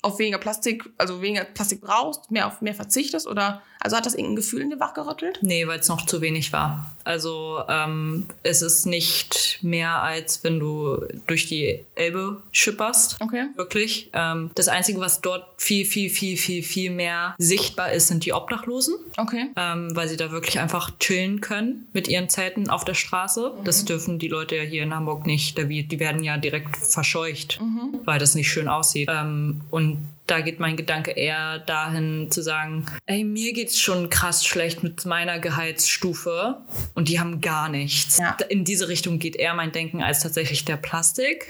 B: auf weniger Plastik, also weniger Plastik brauchst, mehr auf mehr verzichtest oder also hat das irgendein Gefühl in dir wachgerüttelt?
A: Nee, weil es noch zu wenig war. Also ähm, es ist nicht mehr, als wenn du durch die Elbe schipperst.
B: Okay.
A: Wirklich. Ähm, das Einzige, was dort viel, viel, viel, viel, viel mehr sichtbar ist, sind die Obdachlosen.
B: Okay.
A: ähm, weil sie da wirklich einfach chillen können mit ihren Zelten auf der Straße. Das dürfen die Leute ja hier in Hamburg nicht. Die werden ja direkt verscheucht, weil das nicht schön aussieht. Ähm, und da geht mein Gedanke eher dahin zu sagen, ey, mir geht's schon krass schlecht mit meiner Gehaltsstufe und die haben gar nichts.
B: Ja.
A: In diese Richtung geht eher mein Denken als tatsächlich der Plastik,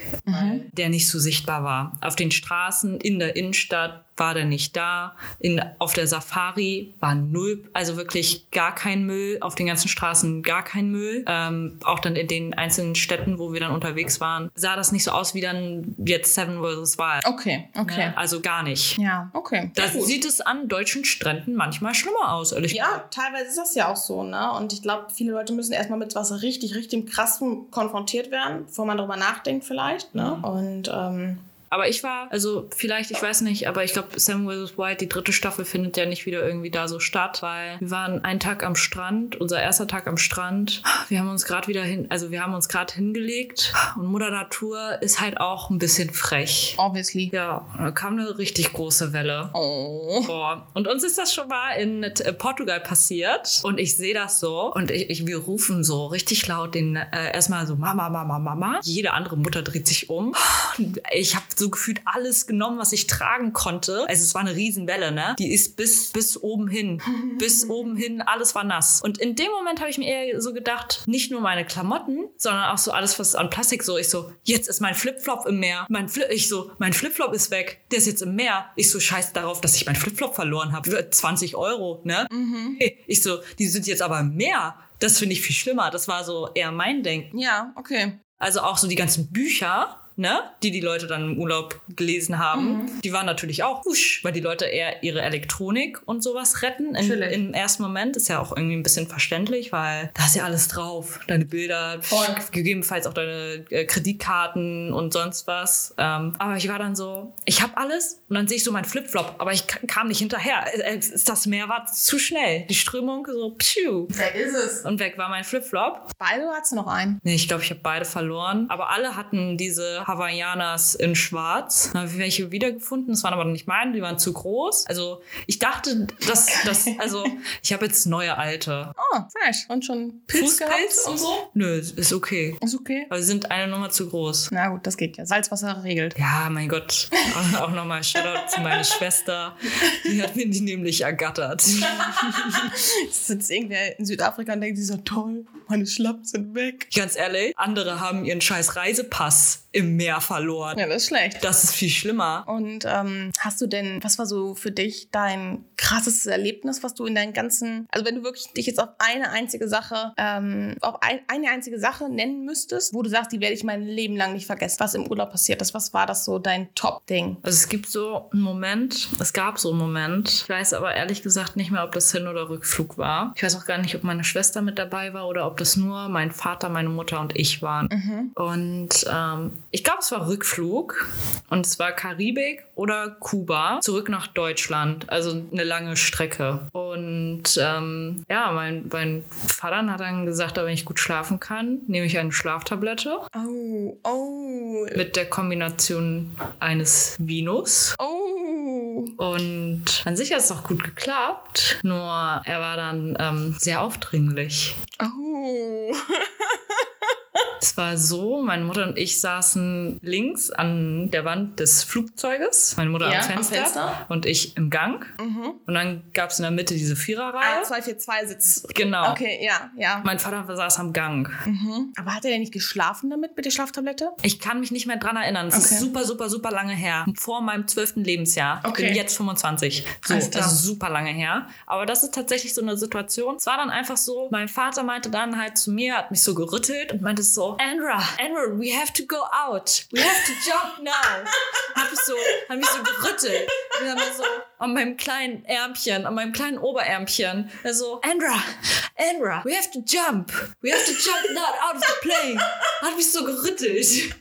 A: der nicht so sichtbar war. Auf den Straßen, in der Innenstadt war der nicht da. In, auf der Safari war null, also wirklich gar kein Müll. Auf den ganzen Straßen gar kein Müll. Ähm, auch dann in den einzelnen Städten, wo wir dann unterwegs waren, sah das nicht so aus wie dann jetzt Seven vs. Wild.
B: Okay, okay.
A: Ja, also gar nicht.
B: Ja, okay.
A: Da sieht es an deutschen Stränden manchmal schlimmer aus, ehrlich
B: Ja, teilweise ist das ja auch so, ne? Und ich glaube, viele Leute müssen erstmal mit was richtig, richtig krassem konfrontiert werden, bevor man darüber nachdenkt vielleicht, ne? Und ähm,
A: Aber ich war, also vielleicht, ich weiß nicht, aber ich glaube, Sam vs. White, die dritte Staffel, findet ja nicht wieder irgendwie da so statt, weil wir waren einen Tag am Strand, unser erster Tag am Strand. Wir haben uns gerade wieder hin, also wir haben uns gerade hingelegt und Mutter Natur ist halt auch ein bisschen frech.
B: obviously.
A: Ja, da kam eine richtig große Welle.
B: Oh.
A: Boah. Und uns ist das schon mal in äh, Portugal passiert. Und ich sehe das so. Und ich, ich, wir rufen so richtig laut den äh, erstmal so Mama, Mama, Mama. Jede andere Mutter dreht sich um. Ich habe so gefühlt alles genommen, was ich tragen konnte. Also es war eine Riesenwelle, ne? Die ist bis, bis oben hin. (laughs) bis oben hin, alles war nass. Und in dem Moment habe ich mir eher so gedacht, nicht nur meine Klamotten, sondern auch so alles, was an Plastik so. Ich so, jetzt ist mein Flipflop im Meer. Mein Fli ich so, mein Flipflop ist weg. Der ist jetzt im Meer. Ich so, scheiß darauf, dass ich mein Flipflop verloren habe. Für 20 Euro, ne? Ich so, die sind jetzt aber im Meer. Das finde ich viel schlimmer. Das war so eher mein Denken.
B: Ja, okay.
A: Also auch so die ganzen Bücher, ne, die die Leute dann im Urlaub gelesen haben, die waren natürlich auch wusch, weil die Leute eher ihre Elektronik und sowas retten. In. Im ersten Moment ist ja auch irgendwie ein bisschen verständlich, weil da ist ja alles drauf. Deine Bilder,
B: Voll.
A: gegebenenfalls auch deine äh, Kreditkarten und sonst was. Ähm, aber ich war dann so, ich habe alles und dann sehe ich so mein Flipflop, aber ich kam nicht hinterher. Äh, äh, Das Meer war zu schnell. Die Strömung so, pschuh.
B: Wer ist es?
A: Und weg war mein Flipflop.
B: Beide oder hast du noch einen?
A: Nee, ich glaube, ich habe beide verloren. Aber alle hatten diese Hawaiianas in Schwarz. Dann habe ich welche wiedergefunden. Das waren aber nicht meine, die waren zu groß. Also ich dachte, dass das, also ich habe jetzt neue alte.
B: Oh, fresh. Und schon Pilz
A: Fußpilz
B: und so?
A: Nö, ist okay.
B: Ist okay.
A: Aber sie sind eine Nummer zu groß.
B: Na gut, das geht ja. Salzwasser regelt.
A: Ja, mein Gott. Auch- Auch nochmal Shoutout zu meiner Schwester. Die hat mir die nämlich ergattert. (laughs)
B: Jetzt sitzt irgendwer in Südafrika und denkt sich so, toll, meine Schlappen sind weg.
A: Ganz ehrlich, andere haben ihren scheiß Reisepass im Meer verloren.
B: Ja, das ist schlecht.
A: Das ist viel schlimmer.
B: Und ähm, hast du denn, was war so für dich dein krassestes Erlebnis, was du in deinen ganzen, also wenn du wirklich dich jetzt auf eine einzige Sache, ähm, auf ein, eine einzige Sache nennen müsstest, wo du sagst, die werde ich mein Leben lang nicht vergessen, was im Urlaub passiert ist, was war das so dein Top-Ding?
A: Also es gibt so einen Moment, es gab so einen Moment, ich weiß aber ehrlich gesagt nicht mehr, ob das Hin- oder Rückflug war. Ich weiß auch gar nicht, ob meine Schwester mit dabei war oder ob das nur mein Vater, meine Mutter und ich waren. Und ähm, ich glaube, es war Rückflug und es war Karibik oder Kuba zurück nach Deutschland, also eine lange Strecke. Und ähm, ja, mein, mein Vater hat dann gesagt, wenn ich gut schlafen kann, nehme ich eine Schlaftablette
B: Oh, oh,
A: mit der Kombination eines Vinos.
B: oh.
A: Und an sich hat es auch gut geklappt, nur er war dann ähm, sehr aufdringlich.
B: Oh. (laughs)
A: Es war so, meine Mutter und ich saßen links an der Wand des Flugzeuges, meine Mutter
B: Ja,
A: am,
B: am
A: Fenster
B: Fenster.
A: und ich im Gang.
B: Mhm.
A: Und dann gab es in der Mitte diese Viererreihe.
B: A242 Sitz.
A: Genau.
B: Okay, ja, ja.
A: Mein Vater saß am Gang.
B: Mhm. Aber hat er denn nicht geschlafen damit, mit der Schlaftablette?
A: Ich kann mich nicht mehr dran erinnern. Es
B: Okay.
A: ist super, super, super lange her. Vor meinem zwölften Lebensjahr. Ich
B: Okay.
A: bin jetzt 25. So,
B: Alles klar.
A: das ist super lange her. Aber das ist tatsächlich so eine Situation. Es war dann einfach so, mein Vater meinte dann halt zu mir, hat mich so gerüttelt und meinte so, Andra, Andra, we have to go out. We have to jump now. (laughs) Hab ich so, hat mich so gerüttelt. Und dann so an meinem kleinen Ärmchen, an meinem kleinen Oberärmchen. Er so, Andra, Andra, we have to jump. We have to jump not out of the plane. Hat mich so gerüttelt.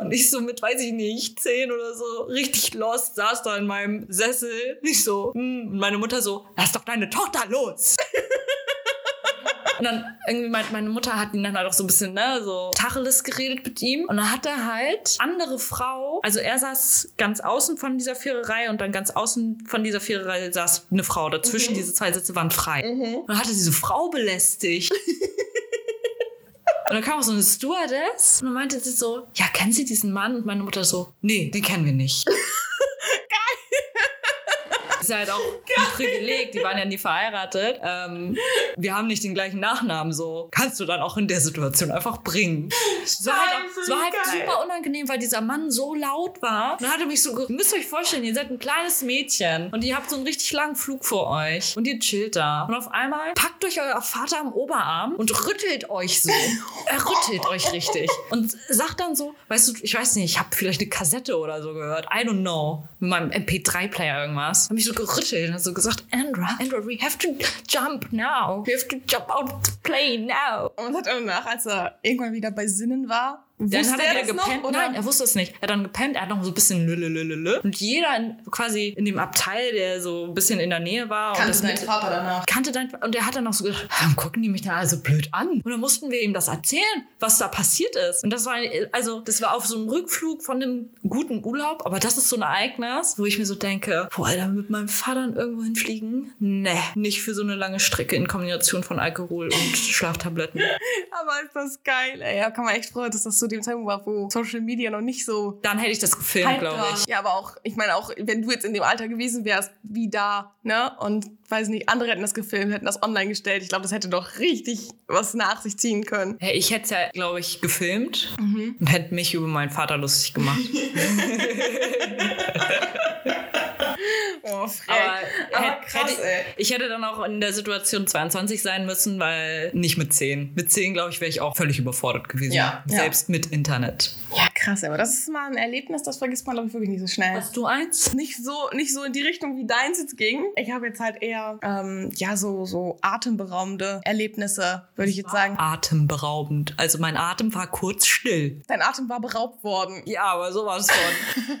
A: Und ich so mit, weiß ich nicht, zehn oder so, richtig lost, saß da in meinem Sessel. Ich so, hm, und meine Mutter so, lass doch deine Tochter los. (laughs) Und dann irgendwie meint meine Mutter hat ihn dann halt auch so ein bisschen, ne, so Tacheles geredet mit ihm. Und dann hat er halt andere Frau, also er saß ganz außen von dieser Viererreihe und dann ganz außen von dieser Viererreihe saß eine Frau. Dazwischen diese zwei Sitze waren frei. Und dann hat er diese Frau belästigt. (laughs) Und dann kam auch so eine Stewardess und dann meinte sie so, ja, kennen Sie diesen Mann? Und meine Mutter so, nee, den kennen wir nicht. (laughs) Ist ja halt auch (laughs) ein Privileg, die waren ja nie verheiratet. Ähm, wir haben nicht den gleichen Nachnamen, so kannst du dann auch in der Situation einfach bringen. Es war halt, auch, es war halt super unangenehm, weil dieser Mann so laut war. Und dann hat er mich so, ihr müsst euch vorstellen, ihr seid ein kleines Mädchen und ihr habt so einen richtig langen Flug vor euch und ihr chillt da. Und auf einmal packt euch euer Vater am Oberarm und rüttelt euch so. Er rüttelt euch richtig. Und sagt dann so, weißt du, ich weiß nicht, ich habe vielleicht eine Kassette oder so gehört. I don't know. Mit meinem MP3-Player irgendwas. Hab mich so gerüttelt und hat so gesagt, Andra, Andra, we have to jump now. We have to jump out of the plane now.
B: Und hat danach, als er irgendwann wieder bei Sinnen war,
A: Dann
B: wusste
A: hat er
B: noch,
A: gepennt.
B: oder?
A: Nein, er wusste es nicht. Er hat dann gepennt, er hat noch so ein bisschen lülülülülü. Und jeder in, quasi in dem Abteil, der so ein bisschen in der Nähe war.
B: kannte
A: das
B: dein
A: mit-
B: Vater danach.
A: kannte dein und der hat dann auch so gedacht, warum gucken die mich da also blöd an? Und dann mussten wir ihm das erzählen, was da passiert ist. Und das war also das war auf so einem Rückflug von einem guten Urlaub, aber das ist so ein Ereignis, wo ich mir so denke, boah, Alter, mit meinem Vater irgendwo hinfliegen? Nee, nicht für so eine lange Strecke in Kombination von Alkohol und Schlaftabletten. (laughs)
B: Aber ist das geil, ey. Ja, kann man echt freuen, dass das zu dem Zeitpunkt war, wo Social Media noch nicht so
A: Dann hätte ich das gefilmt, glaube ich.
B: Ja, aber auch, ich meine auch, wenn du jetzt in dem Alter gewesen wärst, wie da, ne? Und weiß nicht, andere hätten das gefilmt, hätten das online gestellt. Ich glaube, das hätte doch richtig was nach sich ziehen können.
A: Ja, ich hätte es ja, glaube ich, gefilmt und hätte mich über meinen Vater lustig gemacht. (laughs) (laughs)
B: Oh, frech.
A: Aber,
B: Aber krass,
A: hätte,
B: ey.
A: ich hätte dann auch in der Situation 22 sein müssen, weil nicht mit 10. Mit 10, glaube ich, wäre ich auch völlig überfordert gewesen.
B: Ja, ja.
A: Selbst mit Internet.
B: Ja, krass, aber das ist mal ein Erlebnis, das vergisst man, glaube ich, wirklich nicht so schnell.
A: Hast du eins?
B: nicht so, nicht so in die Richtung, wie deins jetzt ging. Ich habe jetzt halt eher, ähm, ja, so, so atemberaubende Erlebnisse, würde ich jetzt sagen.
A: Atemberaubend. Also mein Atem war kurz still.
B: Dein Atem war beraubt worden.
A: Ja, aber so war es schon. (laughs)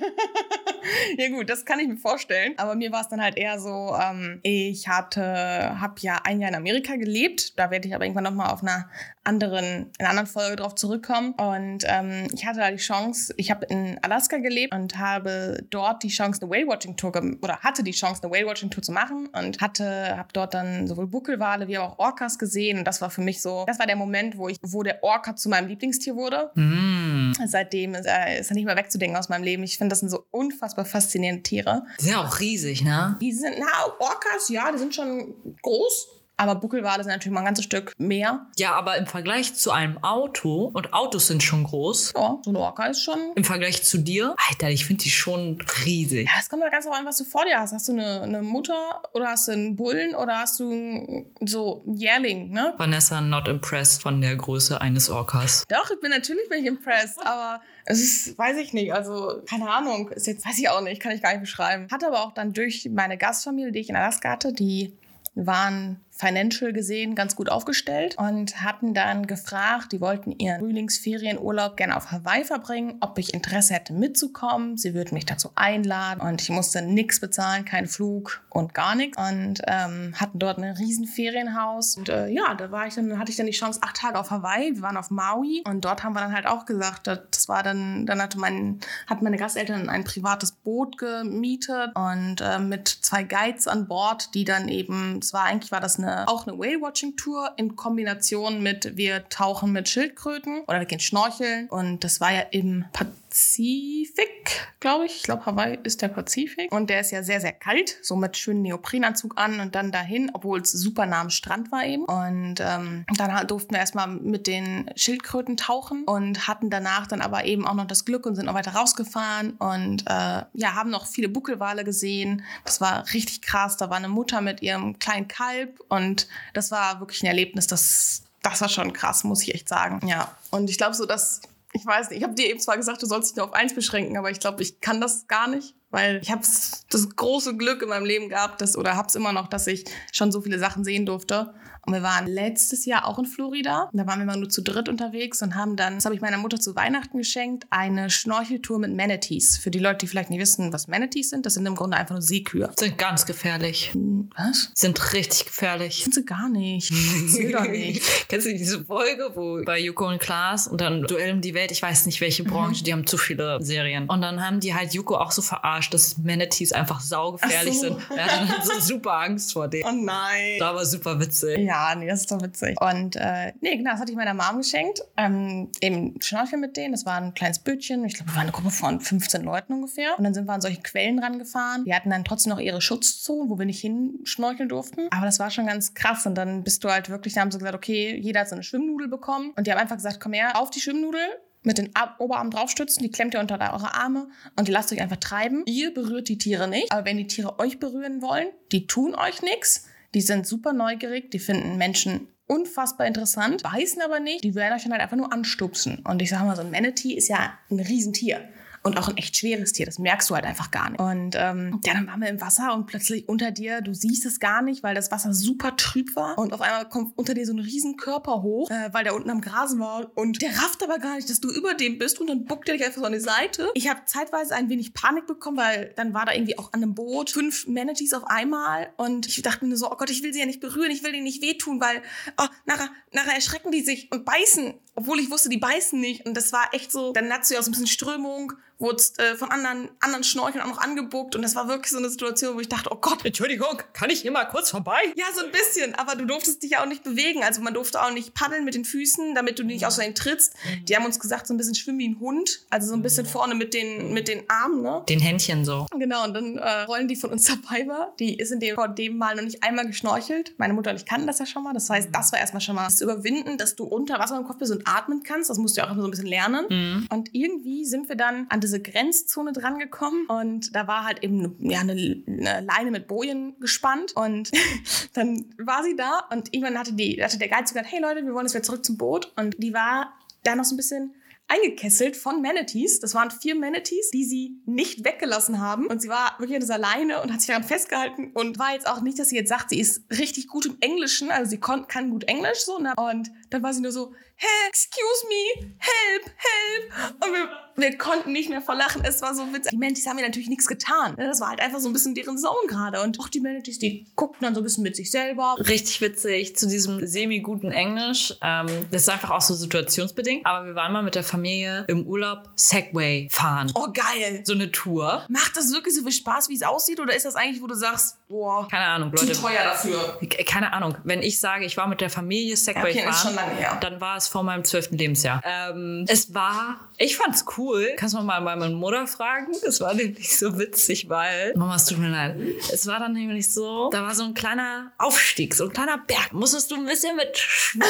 B: Ja gut, das kann ich mir vorstellen. Aber mir war es dann halt eher so, ähm, ich hatte, habe ja ein Jahr in Amerika gelebt. Da werde ich aber irgendwann nochmal auf einer anderen, in einer anderen Folge drauf zurückkommen. Und ähm, ich hatte da die Chance, ich habe in Alaska gelebt und habe dort die Chance, eine Whale-Watching-Tour oder hatte die Chance, eine Whale-Watching-Tour zu machen und hatte, habe dort dann sowohl Buckelwale wie auch Orcas gesehen und das war für mich so, das war der Moment, wo ich, wo der Orca zu meinem Lieblingstier wurde.
A: Mm.
B: Seitdem ist er, ist er nicht mehr wegzudenken aus meinem Leben. Ich finde, das sind so unfassbar faszinierende Tiere.
A: Die sind ja auch riesig, ne?
B: Die sind, na, Orcas, ja, die sind schon groß. Aber Buckelwale sind natürlich mal ein ganzes Stück mehr.
A: Ja, aber im Vergleich zu einem Auto, und Autos sind schon groß,
B: Ja, so ein Orca ist schon.
A: im Vergleich zu dir, Alter, ich finde die schon riesig.
B: Ja, es kommt ja ganz darauf an, was du vor dir hast. Hast du eine, eine Mutter oder hast du einen Bullen oder hast du einen, so einen Jährling, ne?
A: Vanessa not impressed von der Größe eines Orcas.
B: Doch, ich bin natürlich bin ich impressed, aber es ist, weiß ich nicht, also keine Ahnung, ist jetzt, weiß ich auch nicht, kann ich gar nicht beschreiben. Hatte aber auch dann durch meine Gastfamilie, die ich in Alaska hatte, die waren financial gesehen ganz gut aufgestellt und hatten dann gefragt, die wollten ihren Frühlingsferienurlaub gerne auf Hawaii verbringen, ob ich Interesse hätte mitzukommen. Sie würden mich dazu einladen und ich musste nichts bezahlen, keinen Flug und gar nichts und ähm, hatten dort ein riesen Ferienhaus und äh, ja, da war ich dann, hatte ich dann die Chance acht Tage auf Hawaii. Wir waren auf Maui und dort haben wir dann halt auch gesagt, das war dann, dann hatte mein, hatten meine Gasteltern ein privates Boot gemietet und äh, mit zwei Guides an Bord, die dann eben, es war eigentlich war das eine auch eine Whale-Watching-Tour in Kombination mit wir tauchen mit Schildkröten oder wir gehen schnorcheln. Und das war ja im Pazifik, glaube ich. Ich glaube, Hawaii ist der Pazifik. Und der ist ja sehr, sehr kalt. So mit schönem Neoprenanzug an und dann dahin, obwohl es super nah am Strand war eben. Und ähm, dann durften wir erstmal mit den Schildkröten tauchen und hatten danach dann aber eben auch noch das Glück und sind noch weiter rausgefahren und äh, ja, haben noch viele Buckelwale gesehen. Das war richtig krass. Da war eine Mutter mit ihrem kleinen Kalb und das war wirklich ein Erlebnis, das, das war schon krass, muss ich echt sagen. Ja, und ich glaube so, dass ich weiß nicht, ich habe dir eben zwar gesagt, du sollst dich nur auf eins beschränken, aber ich glaube, ich kann das gar nicht, weil ich habe das große Glück in meinem Leben gehabt, dass, oder habe es immer noch, dass ich schon so viele Sachen sehen durfte. Und wir waren letztes Jahr auch in Florida. Da waren wir mal nur zu dritt unterwegs und haben dann, das habe ich meiner Mutter zu Weihnachten geschenkt, eine Schnorcheltour mit Manatees. Für die Leute, die vielleicht nicht wissen, was Manatees sind, das sind im Grunde einfach nur Seekühe.
A: Sind ganz gefährlich.
B: Was?
A: Sind richtig gefährlich.
B: Sind sie gar nicht. (laughs) Erzähl doch nicht. (laughs)
A: Kennst du diese Folge, wo bei Yuko und Klaas und dann Duell um die Welt, ich weiß nicht welche Branche, die haben zu viele Serien. Und dann haben die halt Yuko auch so verarscht, dass Manatees einfach saugefährlich
B: so.
A: sind. Er hatte so super Angst vor denen.
B: Oh nein.
A: Das war super witzig.
B: Ja, nee, das ist doch witzig. Und äh, nee, genau, das hatte ich meiner Mom geschenkt. Ähm, eben Schnorcheln mit denen. Das war ein kleines Bötchen. Ich glaube, wir waren eine Gruppe von 15 Leuten ungefähr. Und dann sind wir an solche Quellen rangefahren. Die hatten dann trotzdem noch ihre Schutzzonen, wo wir nicht hinschnorcheln durften. Aber das war schon ganz krass. Und dann bist du halt wirklich, da haben sie gesagt, okay, jeder hat so eine Schwimmnudel bekommen. Und die haben einfach gesagt, komm her, auf die Schwimmnudel mit den Ar- Oberarmen draufstützen, die klemmt ihr unter eure Arme und ihr lasst euch einfach treiben. Ihr berührt die Tiere nicht, aber wenn die Tiere euch berühren wollen, die tun euch nichts. Die sind super neugierig, die finden Menschen unfassbar interessant, beißen aber nicht, die werden euch dann halt einfach nur anstupsen. Und ich sage mal, so ein Manatee ist ja ein Riesentier. Und auch ein echt schweres Tier, das merkst du halt einfach gar nicht. Und ähm, ja, dann waren wir im Wasser und plötzlich unter dir, du siehst es gar nicht, weil das Wasser super trüb war. Und auf einmal kommt unter dir so ein riesen Körper hoch, äh, weil der unten am Grasen war. Und der rafft aber gar nicht, dass du über dem bist und dann buckt er dich einfach so an die Seite. Ich habe zeitweise ein wenig Panik bekommen, weil dann war da irgendwie auch an einem Boot fünf Manatees auf einmal. Und ich dachte mir so, oh Gott, ich will sie ja nicht berühren, ich will denen nicht wehtun, weil oh, nachher, nachher erschrecken die sich und beißen. Obwohl ich wusste, die beißen nicht. Und das war echt so, dann du ja auch so ein bisschen Strömung, wurdest äh, von anderen, anderen Schnorcheln auch noch angebuckt. Und das war wirklich so eine Situation, wo ich dachte, oh Gott,
A: Entschuldigung, kann ich hier mal kurz vorbei?
B: ja, so ein bisschen, aber du durftest dich ja auch nicht bewegen. Also man durfte auch nicht paddeln mit den Füßen, damit du nicht aus Versehen trittst. Die haben uns gesagt, so ein bisschen schwimmen wie ein Hund. Also so ein bisschen vorne mit den, mit den Armen, ne?
A: Den Händchen so.
B: Genau, und dann äh, Rollen, die von uns (laughs) dabei war, die ist in dem, vor dem Mal noch nicht einmal geschnorchelt. Meine Mutter und ich kannten das ja schon mal. Das heißt, das war erstmal schon mal das Überwinden, dass du unter Wasser im Kopf bist und atmen kannst. Das musst du ja auch immer so ein bisschen lernen.
A: Mhm.
B: Und irgendwie sind wir dann an diese Grenzzone drangekommen und da war halt eben ja, eine, eine Leine mit Bojen gespannt und (laughs) dann war sie da und irgendwann hatte, die, hatte der Guide gesagt, hey Leute, wir wollen jetzt wieder zurück zum Boot und die war da noch so ein bisschen eingekesselt von Manatees. Das waren vier Manatees, die sie nicht weggelassen haben. Und sie war wirklich an dieser Leine und hat sich daran festgehalten und war jetzt auch nicht, dass sie jetzt sagt, sie ist richtig gut im Englischen. Also sie kann gut Englisch so. Ne? Und dann war sie nur so, hey, excuse me, help, help. Und wir, wir konnten nicht mehr vor Lachen. Es war so witzig. Die Manatees haben mir natürlich nichts getan. Das war halt einfach so ein bisschen deren Zone gerade. Und auch die Manatees, die guckten dann so ein bisschen mit sich selber.
A: Richtig witzig zu diesem semi-guten Englisch. Ähm, das ist einfach auch so situationsbedingt. Aber wir waren mal mit der Familie im Urlaub Segway fahren.
B: Oh, geil.
A: So eine Tour.
B: Macht das wirklich so viel Spaß, wie es aussieht? Oder ist das eigentlich, wo du sagst, boah,
A: Keine Ahnung,
B: zu
A: Leute.
B: teuer dafür?
A: Keine Ahnung. Wenn ich sage, ich war mit der Familie Segway
B: Okay,
A: fahren, dann war es vor meinem zwölften Lebensjahr. Ähm, es war, ich fand's cool. Kannst du mal meine Mutter fragen? Es war nämlich so witzig, weil, Mama, es tut mir leid. Es war dann nämlich so, da war so ein kleiner Aufstieg, so ein kleiner Berg. Musstest du ein bisschen mit Schwung.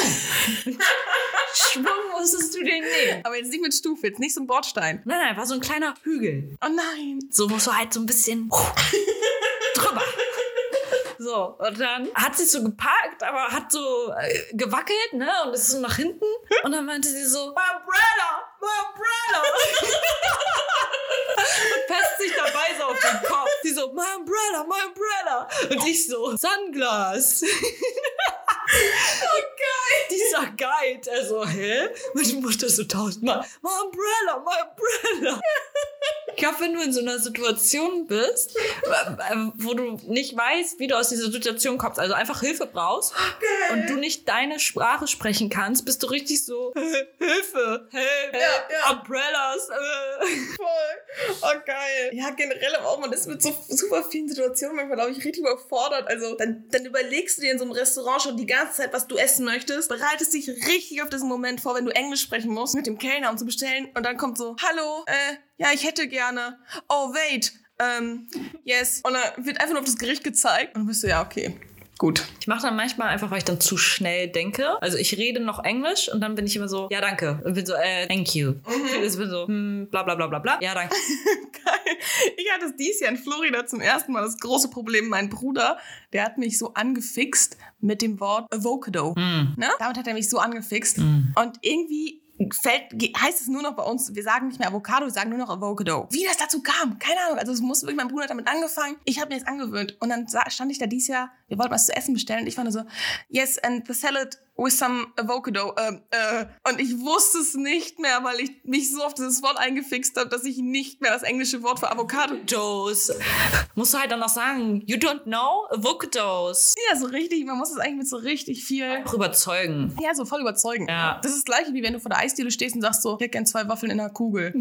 A: (laughs) Schwung musstest du den nehmen.
B: Aber jetzt nicht mit Stufe, jetzt nicht so ein Bordstein.
A: Nein, nein, war so ein kleiner Hügel.
B: Oh nein.
A: So musst du halt so ein bisschen (laughs) drüber. So, und dann hat sie so geparkt, aber hat so äh, gewackelt, ne? Und ist so nach hinten. Und dann meinte sie so, my umbrella, my umbrella. (laughs) und fest sich dabei so auf den Kopf. Sie so, my umbrella, my umbrella. Und ich so, Sunglass. (laughs) Dieser Guide, also, hä? Meine Mutter so tausendmal, my umbrella, my umbrella. Ich glaube, wenn du in so einer Situation bist, äh, äh, wo du nicht weißt, wie du aus dieser Situation kommst, also einfach Hilfe brauchst und du nicht deine Sprache sprechen kannst, bist du richtig so (laughs) Hilfe, Hilfe,
B: ja.
A: Umbrellas. Äh.
B: Voll. Oh, geil. Ja, generell aber auch, man ist mit so super vielen Situationen manchmal, glaube ich, richtig überfordert. Also, dann, dann überlegst du dir in so einem Restaurant schon die ganze Zeit, was du essen möchtest, bereitest dich richtig auf diesen Moment vor, wenn du Englisch sprechen musst, mit dem Kellner, um zu bestellen. Und dann kommt so, hallo, äh, ja, ich hätte gerne. Oh, wait. Ähm, yes. Und dann wird einfach nur auf das Gericht gezeigt. Und dann bist du, ja, okay. Gut.
A: Ich mache dann manchmal einfach, weil ich dann zu schnell denke. Also ich rede noch Englisch und dann bin ich immer so, ja, danke. Und bin so, äh, thank you. Ich bin so, hm, bla bla bla bla bla. Ja, danke. (laughs)
B: Geil. Ich hatte es dieses Jahr in Florida zum ersten Mal das große Problem. Mein Bruder, der hat mich so angefixt mit dem Wort Avocado.
A: Hm.
B: Ne? Damit hat er mich so angefixt. Und irgendwie fällt, heißt es nur noch bei uns, wir sagen nicht mehr Avocado, wir sagen nur noch Avocado. Wie das dazu kam, keine Ahnung. Also es muss wirklich, mein Bruder damit angefangen. Ich habe mir das angewöhnt. Und dann stand ich da dieses Jahr, wir wollten was zu essen bestellen. Und ich war nur so, yes, and the salad with some avocado. Ähm, äh, und ich wusste es nicht mehr, weil ich mich so auf dieses Wort eingefixt habe, dass ich nicht mehr das englische Wort für Avocado
A: Avocados. Musst du halt dann noch sagen, you don't know Avocados.
B: Ja, so richtig, man muss es eigentlich mit so richtig viel,
A: Auch überzeugen.
B: ja, so voll überzeugen.
A: Ja.
B: Das ist das gleiche, wie wenn du vor der Eisdiele stehst und sagst so, ich hätte gern zwei Waffeln in einer Kugel. (laughs)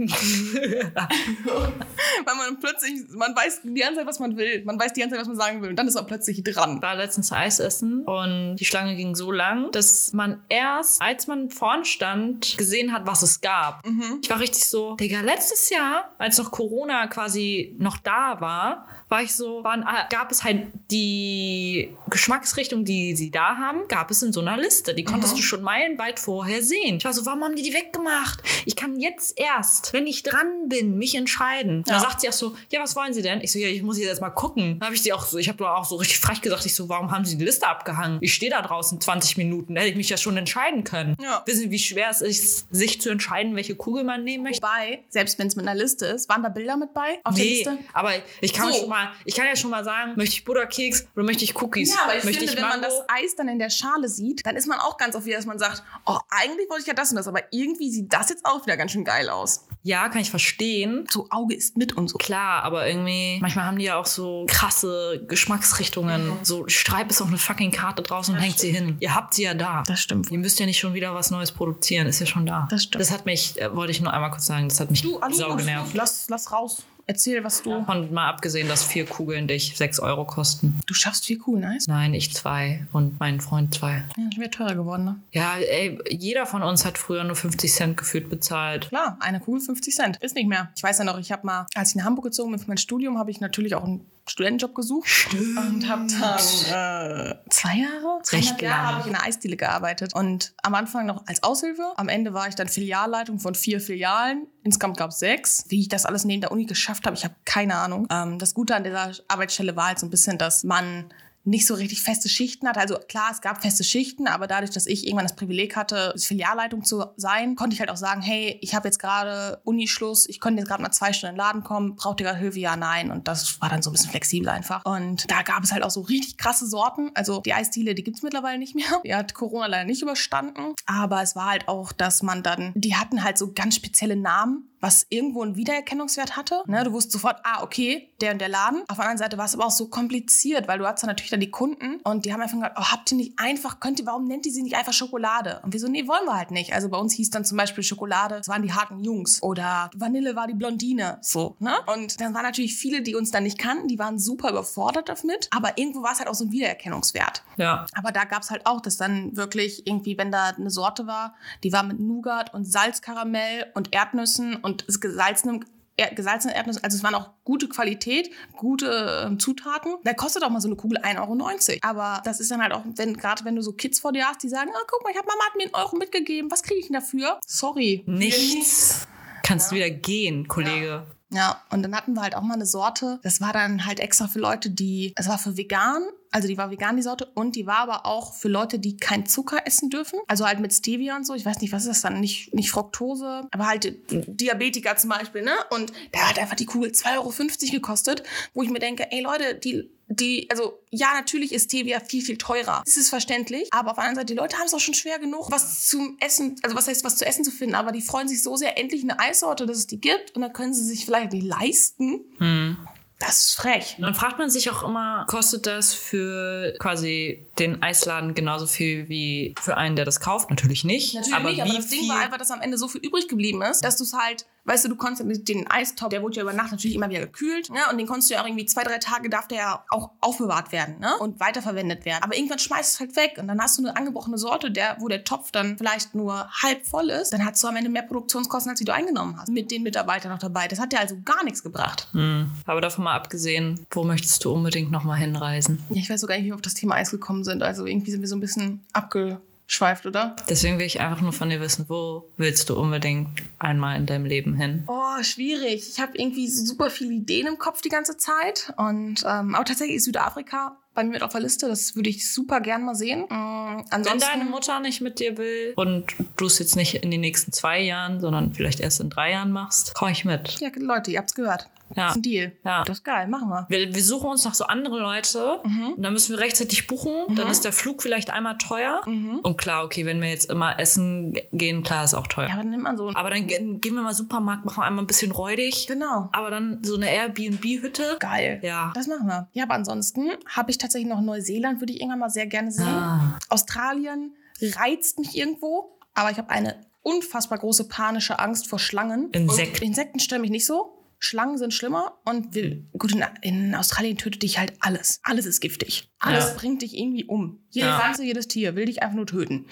B: Weil man plötzlich, man weiß die ganze Zeit, was man will. Man weiß die ganze Zeit, was man sagen will. Und dann ist man plötzlich dran.
A: war letztens Eis essen und die Schlange ging so lang, dass man erst, als man vorn stand, gesehen hat, was es gab. Ich war richtig so, Digga, letztes Jahr, als noch Corona quasi noch da war, war ich so, waren, gab es halt die Geschmacksrichtung, die sie da haben, gab es in so einer Liste. Die konntest du schon meilenweit vorher sehen. Ich war so, warum haben die die weggemacht? Ich kann jetzt erst, wenn ich dran bin, mich entscheiden. Da
B: Ja.
A: sagt sie auch so, ja, was wollen Sie denn? Ich so, ja, ich muss jetzt erst mal gucken. Dann habe ich sie auch so, ich habe auch so richtig frech gesagt, ich so, warum haben Sie die Liste abgehangen? Ich stehe da draußen 20 Minuten, da hätte ich mich ja schon entscheiden können.
B: Ja.
A: Wissen Sie, wie schwer es ist, sich zu entscheiden, welche Kugel man nehmen möchte?
B: Wobei, selbst wenn es mit einer Liste ist, waren da Bilder mit bei auf der
A: Nee,
B: Liste?
A: aber ich kann,
B: So.
A: schon mal, ich kann ja schon mal sagen, möchte ich Butterkeks oder möchte ich Cookies?
B: Ja, aber ich
A: möchte
B: finde,
A: ich
B: wenn man das Eis dann in der Schale sieht, dann ist man auch ganz auf wieder, dass man sagt, oh, eigentlich wollte ich ja das und das, aber irgendwie sieht das jetzt auch wieder ganz schön geil aus.
A: Ja, kann ich verstehen.
B: So Auge ist mit und so.
A: Klar, aber irgendwie, manchmal haben die ja auch so krasse Geschmacksrichtungen.
B: Mhm.
A: So, schreib es auf eine fucking Karte draußen und hängt sie hin. Ihr habt sie ja da.
B: Das stimmt.
A: Ihr müsst ja nicht schon wieder was Neues produzieren, ist ja schon da.
B: Das stimmt.
A: Das hat mich, äh, wollte ich nur einmal kurz sagen, das hat mich
B: Du, alles
A: sau genervt.
B: Lass, lass raus. Erzähl, was du.
A: Und mal abgesehen, dass vier Kugeln dich sechs Euro kosten.
B: Du schaffst viel cool, nice.
A: Nein, ich zwei und mein Freund zwei.
B: Ja, das wäre teurer geworden, ne?
A: Ja, ey, jeder von uns hat früher nur 50 Cent gefühlt bezahlt.
B: Klar, eine Kugel 50 Cent. Ist nicht mehr. Ich weiß ja noch, ich habe mal, als ich nach Hamburg gezogen bin für mein Studium, habe ich natürlich auch einen Studentenjob gesucht. Und habe dann äh, zwei Jahre,
A: Recht
B: Jahre habe ich in einer Eisdiele gearbeitet. Und am Anfang noch als Aushilfe. Am Ende war ich dann Filialleitung von vier Filialen. Insgesamt gab es sechs. Wie ich das alles neben der Uni geschafft habe, ich habe keine Ahnung. Ähm, das Gute an dieser Arbeitsstelle war halt so ein bisschen, dass man nicht so richtig feste Schichten hatte. Also klar, es gab feste Schichten, aber dadurch, dass ich irgendwann das Privileg hatte, Filialleitung zu sein, konnte ich halt auch sagen, hey, ich habe jetzt gerade Unischluss, ich konnte jetzt gerade mal zwei Stunden in den Laden kommen, braucht ihr gerade Hilfe? Ja, nein. Und das war dann so ein bisschen flexibel einfach. Und da gab es halt auch so richtig krasse Sorten. Also die Eisdiele, die gibt es mittlerweile nicht mehr. Die hat Corona leider nicht überstanden. Aber es war halt auch, dass man dann, die hatten halt so ganz spezielle Namen was irgendwo einen Wiedererkennungswert hatte. Ne? Du wusstest sofort, ah, okay, der und der Laden. Auf der anderen Seite war es aber auch so kompliziert, weil du hast dann natürlich dann die Kunden und die haben einfach gesagt, oh, habt ihr nicht einfach, könnt ihr, warum nennt ihr sie nicht einfach Schokolade? Und wir so, nee, wollen wir halt nicht. Also bei uns hieß dann zum Beispiel Schokolade, das waren die harten Jungs oder Vanille war die Blondine, so, ne? Und dann waren natürlich viele, die uns dann nicht kannten, die waren super überfordert damit, aber irgendwo war es halt auch so ein Wiedererkennungswert.
A: Ja.
B: Aber da gab es halt auch, dass dann wirklich irgendwie, wenn da eine Sorte war, die war mit Nougat und Salzkaramell und Erdnüssen und und gesalzenem gesalzene Erdnüsse, also es waren auch gute Qualität, gute ähm, Zutaten. Da kostet auch mal so eine Kugel 1,90 Euro. Aber das ist dann halt auch, wenn, gerade wenn du so Kids vor dir hast, die sagen, oh, guck mal, ich habe Mama hat mir einen Euro mitgegeben, was kriege ich denn dafür? Sorry.
A: Nichts. Kannst ja. wieder gehen, Kollege.
B: Ja. Ja, und dann hatten wir halt auch mal eine Sorte, das war dann halt extra für Leute, die, es war für vegan, also die war vegan, die Sorte, und die war aber auch für Leute, die kein Zucker essen dürfen. Also halt mit Stevia und so. Ich weiß nicht, was ist das dann? Nicht, nicht Fructose, aber halt Diabetiker zum Beispiel, ne? Und da hat einfach die Kugel 2,50 Euro gekostet, wo ich mir denke, ey Leute, die die, also ja, natürlich ist Stevia viel, viel teurer. Das ist verständlich. Aber auf der anderen Seite, die Leute haben es auch schon schwer genug, was zum Essen, also was heißt, was zu essen zu finden. Aber die freuen sich so sehr, endlich eine Eissorte, dass es die gibt. Und dann können sie sich vielleicht nicht leisten. Hm. Das ist frech.
A: Dann fragt man sich auch immer, kostet das für quasi den Eisladen genauso viel wie für einen, der das kauft? Natürlich nicht.
B: Natürlich aber nicht, aber das Ding war einfach, dass am Ende so viel übrig geblieben ist, dass du es halt Weißt du, du konntest den Eistopf, der wurde ja über Nacht natürlich immer wieder gekühlt. Ne? Und den konntest du ja auch irgendwie zwei, drei Tage, darf der ja auch aufbewahrt werden ne? und weiterverwendet werden. Aber irgendwann schmeißt es halt weg und dann hast du eine angebrochene Sorte, der, wo der Topf dann vielleicht nur halb voll ist. Dann hast du am Ende mehr Produktionskosten, als du eingenommen hast. Mit den Mitarbeitern noch dabei. Das hat dir also gar nichts gebracht.
A: Hm. Aber davon mal abgesehen, wo möchtest du unbedingt nochmal hinreisen?
B: Ja, ich weiß sogar nicht, wie wir auf das Thema Eis gekommen sind. Also irgendwie sind wir so ein bisschen abge schweift, oder?
A: Deswegen will ich einfach nur von dir wissen, wo willst du unbedingt einmal in deinem Leben hin?
B: Oh, schwierig. Ich habe irgendwie super viele Ideen im Kopf die ganze Zeit. Und ähm, aber tatsächlich ist Südafrika bei mir mit auf der Liste. Das würde ich super gern mal sehen.
A: Ähm, ansonsten, Wenn deine Mutter nicht mit dir will und du es jetzt nicht in den nächsten zwei Jahren, sondern vielleicht erst in drei Jahren machst, komme ich mit.
B: Ja, Leute, ihr habt's gehört. Ja. Das ist ein Deal. Ja. Das ist geil, machen wir.
A: Wir, wir suchen uns noch so andere Leute. Mhm. Und dann müssen wir rechtzeitig buchen. Mhm. Dann ist der Flug vielleicht einmal teuer. Mhm. Und klar, okay, wenn wir jetzt immer essen gehen, klar, ist auch teuer.
B: Ja, aber dann nimmt man so.
A: Aber dann gehen wir mal Supermarkt, machen wir einmal ein bisschen räudig.
B: Genau.
A: Aber dann so eine Airbnb-Hütte.
B: Geil. Ja. Das machen wir. Ja, aber ansonsten habe ich tatsächlich noch Neuseeland, würde ich irgendwann mal sehr gerne sehen. Ah. Australien reizt mich irgendwo. Aber ich habe eine unfassbar große panische Angst vor Schlangen.
A: Insekten.
B: Insekten stören mich nicht so. Schlangen sind schlimmer und wir, gut, in, in, Australien tötet dich halt alles. Alles ist giftig. Alles ja. bringt dich irgendwie um. Jede ja. Pflanze, jedes Tier will dich einfach nur töten.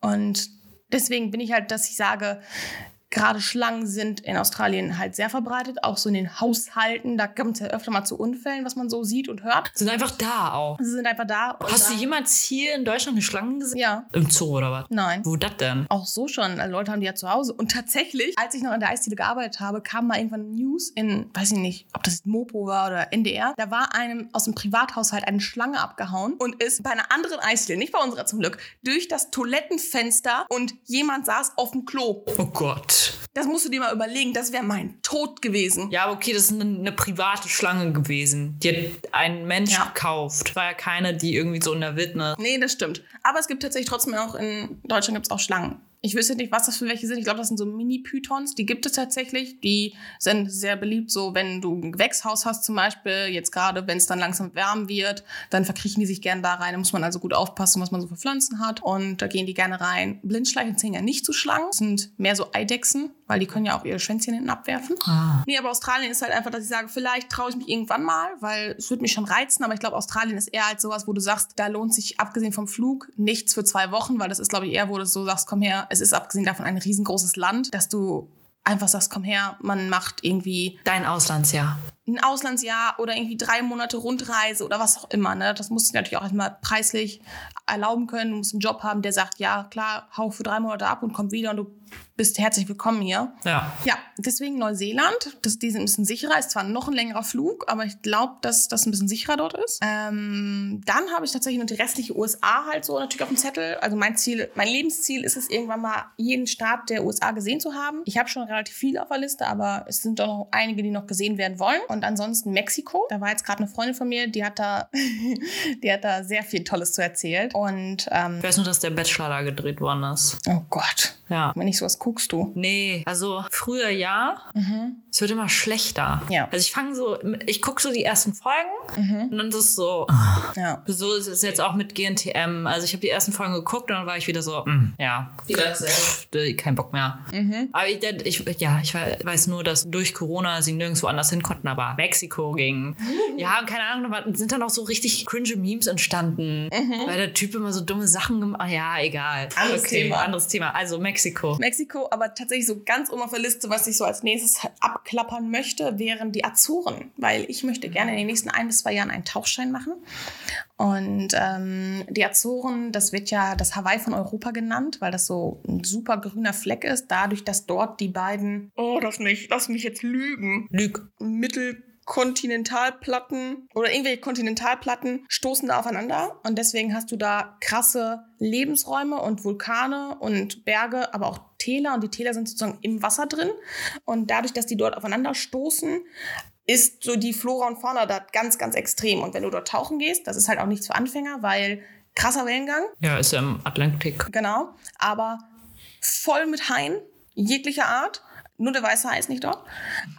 B: Und deswegen bin ich halt, dass ich sage, Gerade Schlangen sind in Australien halt sehr verbreitet, auch so in den Haushalten. Da kommt es ja öfter mal zu Unfällen, was man so sieht und hört.
A: Sie sind einfach da auch.
B: Sie sind einfach da.
A: Hast du jemals hier in Deutschland eine Schlange gesehen?
B: Ja.
A: Im Zoo oder was?
B: Nein.
A: Wo das denn?
B: Auch so schon. Also Leute haben die ja zu Hause. Und tatsächlich, als ich noch in der Eisdiele gearbeitet habe, kam mal irgendwann News in, weiß ich nicht, ob das Mopo war oder NDR. Da war einem aus dem Privathaushalt eine Schlange abgehauen und ist bei einer anderen Eisdiele, nicht bei unserer zum Glück, durch das Toilettenfenster und jemand saß auf dem Klo.
A: Oh Gott.
B: Das musst du dir mal überlegen, das wäre mein Tod gewesen.
A: Ja, aber okay, das ist eine, eine, private Schlange gewesen. Die hat ein Mensch ja. gekauft. War ja keine, die irgendwie so in der Wildnis.
B: Nee, das stimmt. Aber es gibt tatsächlich trotzdem auch in Deutschland gibt es auch Schlangen. Ich wüsste nicht, was das für welche sind. Ich glaube, das sind so Mini-Pythons. Die gibt es tatsächlich. Die sind sehr beliebt, so wenn du ein Gewächshaus hast zum Beispiel. Jetzt gerade, wenn es dann langsam warm wird, dann verkriechen die sich gerne da rein. Da muss man also gut aufpassen, was man so für Pflanzen hat. Und da gehen die gerne rein. Blindschleichen zählen ja nicht zu Schlangen. Das sind mehr so Eidechsen, weil die können ja auch ihre Schwänzchen hinten abwerfen. Ah. Nee, aber Australien ist halt einfach, dass ich sage, vielleicht traue ich mich irgendwann mal, weil es würde mich schon reizen. Aber ich glaube, Australien ist eher als sowas, wo du sagst, da lohnt sich abgesehen vom Flug nichts für zwei Wochen, weil das ist, glaube ich, eher, wo du so sagst, komm her, es ist abgesehen davon ein riesengroßes Land, dass du einfach sagst, komm her, man macht irgendwie
A: dein Auslandsjahr.
B: Ein Auslandsjahr oder irgendwie drei Monate Rundreise oder was auch immer. Ne? Das musst du natürlich auch erstmal preislich erlauben können. Du musst einen Job haben, der sagt, ja, klar, hau für drei Monate ab und komm wieder und du bist herzlich willkommen hier.
A: Ja.
B: Ja, deswegen Neuseeland. Das, die sind ein bisschen sicherer. Ist zwar noch ein längerer Flug, aber ich glaube, dass das ein bisschen sicherer dort ist. Ähm, dann habe ich tatsächlich noch die restliche USA halt so natürlich auf dem Zettel. Also mein Ziel, mein Lebensziel ist es, irgendwann mal jeden Staat der USA gesehen zu haben. Ich habe schon relativ viele auf der Liste, aber es sind doch noch einige, die noch gesehen werden wollen. Und ansonsten Mexiko. Da war jetzt gerade eine Freundin von mir, die hat da, (laughs) die hat da sehr viel Tolles zu erzählt. Und ähm,
A: Ich weiß nur, dass der Bachelor da gedreht worden ist.
B: oh Gott,
A: Ja.
B: wenn ich sowas guckst du.
A: Nee, also früher ja.
B: Mhm.
A: Es wird immer schlechter.
B: Ja.
A: Also ich fange so, ich gucke so die ersten Folgen
B: Mhm.
A: und dann ist es so,
B: Ja.
A: so ist es jetzt auch mit GNTM. Also ich habe die ersten Folgen geguckt und dann war ich wieder so, mm, ja,
B: Wieder
A: pff, kein Bock mehr.
B: Mhm.
A: Aber ich, ich, ja, ich weiß nur, dass durch Corona sie nirgendwo anders hin konnten, aber Mexiko ging. (laughs) Ja, und keine Ahnung, da sind dann auch so richtig cringe Memes entstanden, weil der Typ immer so dumme Sachen gemacht hat. Ja, egal.
B: Anderes Thema.
A: Anderes Thema. Also Mexiko.
B: Mexiko, aber tatsächlich so ganz oben auf der Liste, was ich so als nächstes abklappern möchte, wären die Azoren, weil ich möchte gerne in den nächsten ein bis zwei Jahren einen Tauchschein machen. Und ähm, die Azoren, das wird ja das Hawaii von Europa genannt, weil das so ein super grüner Fleck ist, dadurch, dass dort die beiden, oh, das nicht, lass mich jetzt lügen,
A: Lüg.
B: Mittelkontinentalplatten oder irgendwelche Kontinentalplatten stoßen da aufeinander und deswegen hast du da krasse Lebensräume und Vulkane und Berge, aber auch Täler und die Täler sind sozusagen im Wasser drin und dadurch, dass die dort aufeinander stoßen, ist so die Flora und Fauna da ganz, ganz extrem. Und wenn du dort tauchen gehst, das ist halt auch nichts für Anfänger, weil krasser Wellengang,
A: Ja, ist ja im Atlantik.
B: genau, aber voll mit Haien jeglicher Art. Nur der weiße Hai ist nicht dort.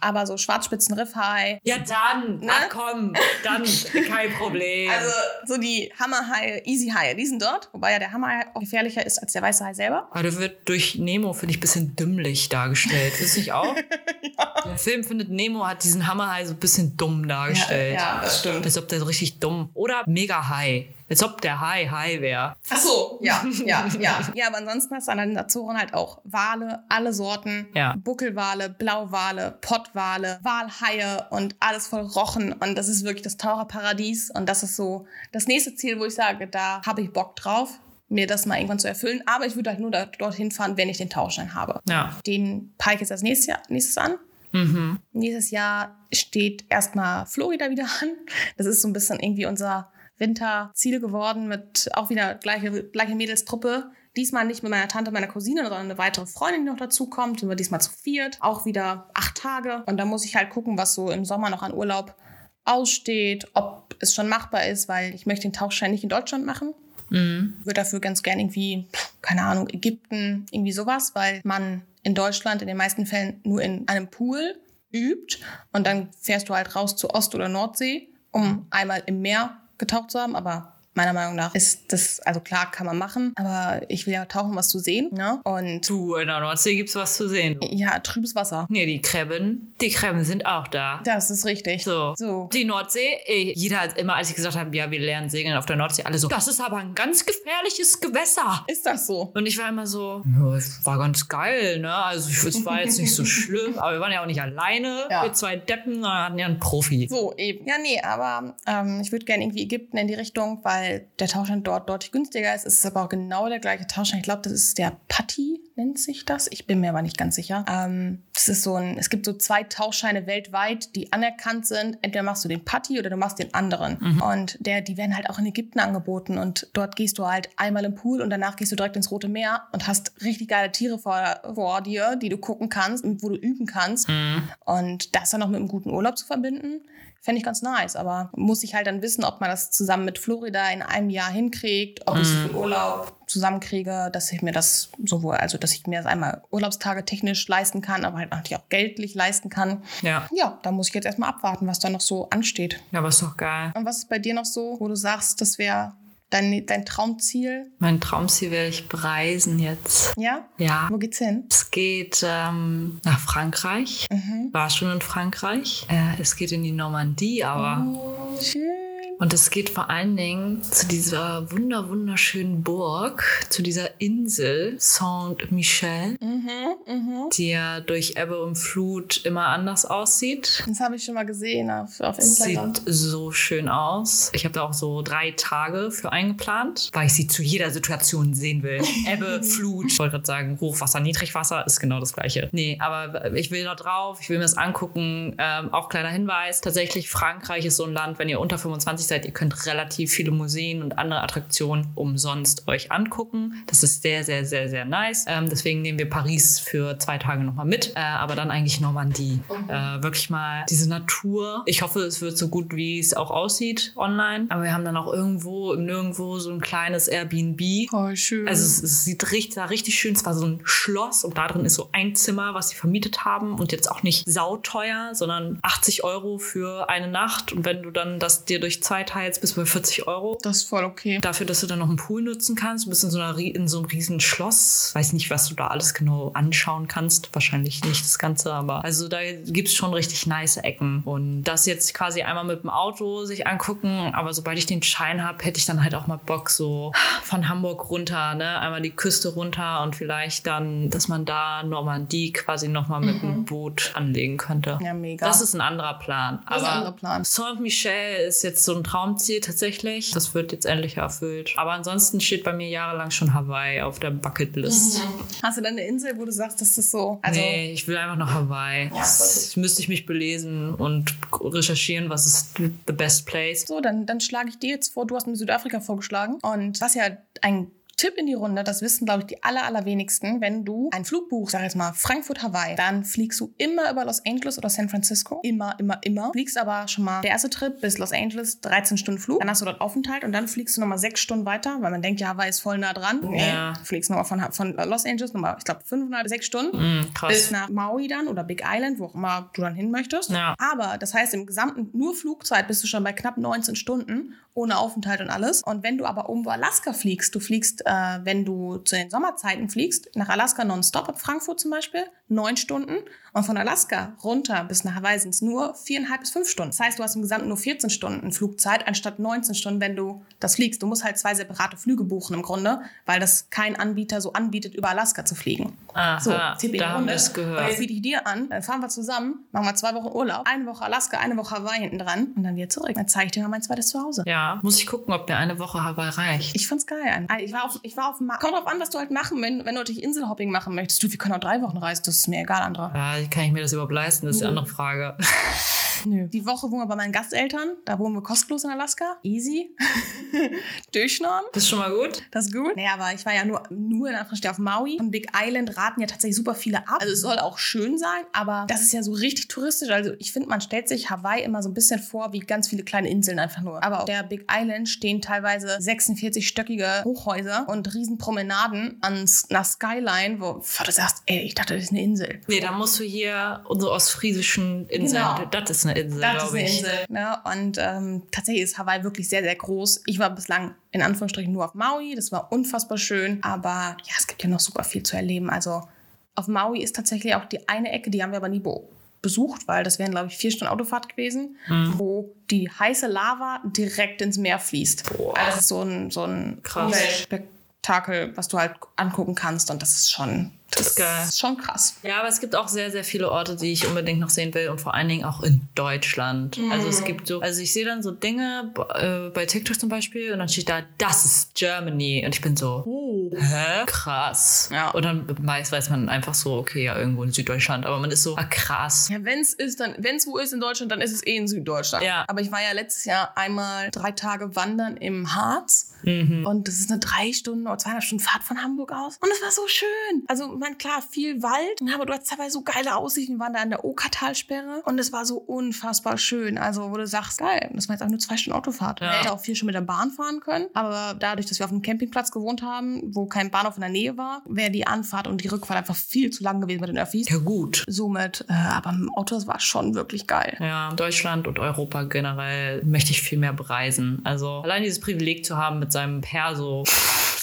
B: Aber so Schwarzspitzenriffhai,
A: Ja, dann.
B: Ne?
A: Ach komm, dann kein Problem.
B: Also so die Hammerhaie, Easy-Haie, die sind dort. Wobei ja der Hammerhai auch gefährlicher ist als der weiße Hai selber.
A: Aber der wird durch Nemo, finde ich, ein bisschen dümmlich dargestellt. (laughs) Du nicht auch? Der Film findet Nemo hat diesen Hammerhai so ein bisschen dumm dargestellt.
B: das stimmt.
A: Als ob der so richtig dumm. Oder mega Hai. Als ob der Hai Hai wäre.
B: Ach so, ja, ja, ja. (laughs) Ja, aber ansonsten hast du an den Azoren halt auch Wale, alle Sorten.
A: Ja.
B: Buckelwale, Blauwale, Pottwale, Walhaie und alles voll Rochen. Und das ist wirklich das Taucherparadies. Und das ist so das nächste Ziel, wo ich sage, da habe ich Bock drauf, mir das mal irgendwann zu erfüllen. Aber ich würde halt nur da, dorthin fahren, wenn ich den Tauchschein habe.
A: Ja.
B: Den peile ich jetzt als nächstes, Jahr, nächstes an.
A: Mhm.
B: Nächstes Jahr steht erstmal Florida wieder an. Das ist so ein bisschen irgendwie unser Winterziel geworden mit auch wieder gleiche, gleiche Mädelstruppe. Diesmal nicht mit meiner Tante, meiner Cousine, sondern eine weitere Freundin, die noch dazu kommt. Sind wir diesmal zu viert. Auch wieder acht Tage. Und da muss ich halt gucken, was so im Sommer noch an Urlaub aussteht, ob es schon machbar ist, weil ich möchte den Tauchschein nicht in Deutschland machen.
A: Mhm.
B: Würde dafür ganz gern irgendwie, keine Ahnung, Ägypten, irgendwie sowas, weil man in Deutschland in den meisten Fällen nur in einem Pool übt und dann fährst du halt raus zur Ost- oder Nordsee, um einmal im Meer getaucht zu haben, aber meiner Meinung nach ist das, also klar kann man machen, aber ich will ja tauchen, was zu sehen, ne? Und
A: Du, in der Nordsee gibt's was zu sehen.
B: ja, trübes Wasser.
A: Nee, die Krebben, die Krebben sind auch da.
B: Das ist richtig.
A: So.
B: So.
A: Die Nordsee, ey, jeder hat immer, als ich gesagt habe, ja, wir lernen segeln auf der Nordsee, alle so, das ist aber ein ganz gefährliches Gewässer.
B: Ist das so?
A: Und ich war immer so, ja, es war ganz geil, ne? Also ich- es war jetzt nicht so (laughs) schlimm, aber wir waren ja auch nicht alleine.
B: Ja.
A: Wir zwei Deppen, sondern hatten ja einen Profi.
B: So, eben. Ja, nee, aber ähm, ich würde gerne irgendwie Ägypten in die Richtung, weil der Tauschstand dort deutlich günstiger ist. Es ist aber auch genau der gleiche Tauschstand. Ich glaube, das ist der Patti, nennt sich das. Ich bin mir aber nicht ganz sicher. Ähm, das ist so ein, es gibt so zwei Tauschscheine weltweit, die anerkannt sind. Entweder machst du den Patti oder du machst den anderen. Und der, die werden halt auch in Ägypten angeboten. Und dort gehst du halt einmal im Pool und danach gehst du direkt ins Rote Meer und hast richtig geile Tiere vor, vor dir, die du gucken kannst und wo du üben kannst. Und das dann noch mit einem guten Urlaub zu verbinden, fände ich ganz nice. Aber muss ich halt dann wissen, ob man das zusammen mit Florida in einem Jahr hinkriegt, ob ich so viel Urlaub zusammenkriege, dass ich mir das sowohl, also dass ich mir das einmal Urlaubstage technisch leisten kann, aber halt natürlich auch geldlich leisten kann.
A: Ja.
B: Ja, da muss ich jetzt erstmal abwarten, was da noch so ansteht.
A: Ja, aber ist doch geil.
B: Und was ist bei dir noch so, wo du sagst, das wäre dein, dein Traumziel?
A: Mein Traumziel wäre ich bereisen jetzt.
B: Ja?
A: Ja.
B: Wo geht's hin?
A: Es geht ähm, nach Frankreich.
B: Mhm.
A: War schon in Frankreich. Äh, es geht in die Normandie, aber
B: Oh, schön.
A: Und es geht vor allen Dingen zu dieser wunder wunderschönen Burg, zu dieser Insel Saint-Michel,
B: Mhm,
A: die ja durch Ebbe und Flut immer anders aussieht.
B: Das habe ich schon mal gesehen auf, auf Instagram.
A: Sieht so schön aus. Ich habe da auch so drei Tage für eingeplant, weil ich sie zu jeder Situation sehen will. (laughs) Ebbe, Flut. Ich wollte gerade sagen, Hochwasser, Niedrigwasser ist genau das gleiche. Nee, aber ich will da drauf, ich will mir das angucken. Ähm, auch kleiner Hinweis, tatsächlich Frankreich ist so ein Land, wenn ihr unter 25 seid, ihr könnt relativ viele Museen und andere Attraktionen umsonst euch angucken. Das ist sehr, sehr, sehr, sehr nice. Ähm, deswegen nehmen wir Paris für zwei Tage nochmal mit, äh, aber dann eigentlich Normandie. Äh, wirklich mal diese Natur. Ich hoffe, es wird so gut, wie es auch aussieht online. Aber wir haben dann auch irgendwo Nirgendwo so ein kleines Airbnb.
B: Voll schön.
A: Also es, es sieht richtig, sah richtig schön. Es war so ein Schloss und da drin ist so ein Zimmer, was sie vermietet haben und jetzt auch nicht sauteuer, sondern 80 Euro für eine Nacht. Und wenn du dann das dir durch zwei teilst, bist du bei 40 Euro.
B: das ist voll okay.
A: Dafür, dass du dann noch einen Pool nutzen kannst. Du bist in so, einer, in so einem riesen Schloss. Weiß nicht, was du da alles genau anschauen kannst. Wahrscheinlich nicht das Ganze, aber also da gibt es schon richtig nice Ecken. Und das jetzt quasi einmal mit dem Auto sich angucken. Aber sobald ich den Schein habe, hätte ich dann halt auch mal Bock, so von Hamburg runter, ne? Einmal die Küste runter und vielleicht dann, dass man da Normandie quasi nochmal mit dem Boot anlegen könnte.
B: Ja, mega.
A: Das ist ein anderer Plan.
B: Das ist ein
A: aber
B: anderer Plan.
A: Saint-Michel ist jetzt so ein Traumziel tatsächlich. Das wird jetzt endlich erfüllt. Aber ansonsten steht bei mir jahrelang schon Hawaii auf der Bucketlist.
B: Hast du dann eine Insel, wo du sagst, das ist so? Also,
A: nee, ich will einfach nach Hawaii. das müsste ich mich belesen und recherchieren, was ist the best place.
B: So, dann, dann schlage ich dir jetzt vor, du hast mir Südafrika vorgeschlagen. Und was ja ein Tipp in die Runde, das wissen, glaube ich, die aller, allerwenigsten. Wenn du einen Flug buchst, sag jetzt mal Frankfurt, Hawaii, dann fliegst du immer über Los Angeles oder San Francisco. Immer, immer, immer. Fliegst aber schon mal der erste Trip bis Los Angeles, 13 Stunden Flug. Dann hast du dort Aufenthalt und dann fliegst du nochmal sechs Stunden weiter, weil man denkt, ja, Hawaii ist voll nah dran. Nee,
A: Ja.
B: du fliegst nochmal von, von Los Angeles, nochmal, ich glaube, fünfeinhalb, sechs Stunden.
A: Mm,
B: Bis
A: krass.
B: nach Maui dann oder Big Island, wo auch immer du dann hin möchtest.
A: Ja.
B: Aber das heißt, im gesamten nur Flugzeit bist du schon bei knapp 19 Stunden ohne Aufenthalt und alles. Und wenn du aber irgendwo Alaska fliegst, du fliegst, äh, wenn du zu den Sommerzeiten fliegst, nach Alaska nonstop ab Frankfurt zum Beispiel, neun Stunden. Und von Alaska runter bis nach Hawaii sind es nur viereinhalb bis fünf Stunden. Das heißt, du hast im Gesamten nur 14 Stunden Flugzeit anstatt 19 Stunden, wenn du das fliegst. Du musst halt zwei separate Flüge buchen im Grunde, weil das kein Anbieter so anbietet, über Alaska zu fliegen.
A: Aha,
B: So, Tipp
A: da haben wir es
B: Und
A: gehört.
B: jetzt biete ich dir an, dann fahren wir zusammen, machen wir zwei Wochen Urlaub, eine Woche Alaska, eine Woche Hawaii hinten dran und dann wieder zurück. Dann zeige ich dir mal mein zweites Zuhause.
A: Ja, muss ich gucken, ob mir eine Woche Hawaii reicht.
B: Ich fand's geil. Ich war auf, ich war auf dem Markt. Kommt drauf an, was du halt machen, wenn, wenn du natürlich Inselhopping machen möchtest. Du, wir können auch drei Wochen reisen, das ist mir egal, Andra.
A: Ja, kann ich mir das überhaupt leisten? Das ist die andere Frage. (laughs)
B: Nö. Die Woche wohnen wir bei meinen Gasteltern, da wohnen wir kostenlos in Alaska. Easy. (laughs) Durchschnorren.
A: Das ist schon mal gut.
B: Das ist gut. Naja, aber ich war ja nur, nur in Anführungsstrichen auf Maui. Von Big Island raten ja tatsächlich super viele ab. Also es soll auch schön sein, aber das ist ja so richtig touristisch. Also ich finde, man stellt sich Hawaii immer so ein bisschen vor wie ganz viele kleine Inseln einfach nur. Aber auf der Big Island stehen teilweise 46-stöckige Hochhäuser und riesen Promenaden an einer Skyline, wo wo du sagst, ey, ich dachte, das ist eine Insel.
A: Nee, da musst du hier unsere ostfriesischen Inseln.
B: Genau.
A: Das ist eine Insel,
B: Das ist eine. Insel. Ne? Und ähm, tatsächlich ist Hawaii wirklich sehr, sehr groß. Ich war bislang in Anführungsstrichen nur auf Maui. Das war unfassbar schön. Aber ja, es gibt ja noch super viel zu erleben. Also auf Maui ist tatsächlich auch die eine Ecke, die haben wir aber nie be besucht, weil das wären, glaube ich, vier Stunden Autofahrt gewesen, wo die heiße Lava direkt ins Meer fließt.
A: Boah.
B: Also das ist so ein, so ein
A: Krass.
B: Umweltspektakel, was du halt angucken kannst. Und das ist schon,
A: Das ist geil.
B: ist schon krass.
A: Ja, aber es gibt auch sehr, sehr viele Orte, die ich unbedingt noch sehen will und vor allen Dingen auch in Deutschland. Also
B: Mhm.
A: es gibt so, also ich sehe dann so Dinge äh, bei TikTok zum Beispiel und dann steht da, das ist Germany und ich bin so,
B: Oh.
A: hä? Krass.
B: Ja.
A: Und dann meist weiß man einfach so, okay, ja, irgendwo in Süddeutschland, aber man ist so, ah, krass.
B: Ja, wenn es ist, dann, wenn es wo ist in Deutschland, dann ist es eh in Süddeutschland.
A: Ja.
B: Aber ich war ja letztes Jahr einmal drei Tage wandern im Harz.
A: Mhm.
B: Und das ist eine drei Stunden oder zweieinhalb Stunden Fahrt von Hamburg aus. Und es war so schön. Also, man, klar, viel Wald. Aber du hast teilweise so geile Aussichten. Wir waren da an der Okertalsperre. Und es war so unfassbar schön. Also, wo du sagst, geil. Das war jetzt auch nur zwei Stunden Autofahrt.
A: Ja.
B: Man hätte auch viel schon mit der Bahn fahren können. Aber dadurch, dass wir auf einem Campingplatz gewohnt haben, wo kein Bahnhof in der Nähe war, wäre die Anfahrt und die Rückfahrt einfach viel zu lang gewesen mit den Öffis.
A: Ja, gut.
B: Somit, äh, aber im Auto, das war schon wirklich geil.
A: Ja, Deutschland und Europa generell möchte ich viel mehr bereisen. Also allein dieses Privileg zu haben, mit seinem Perso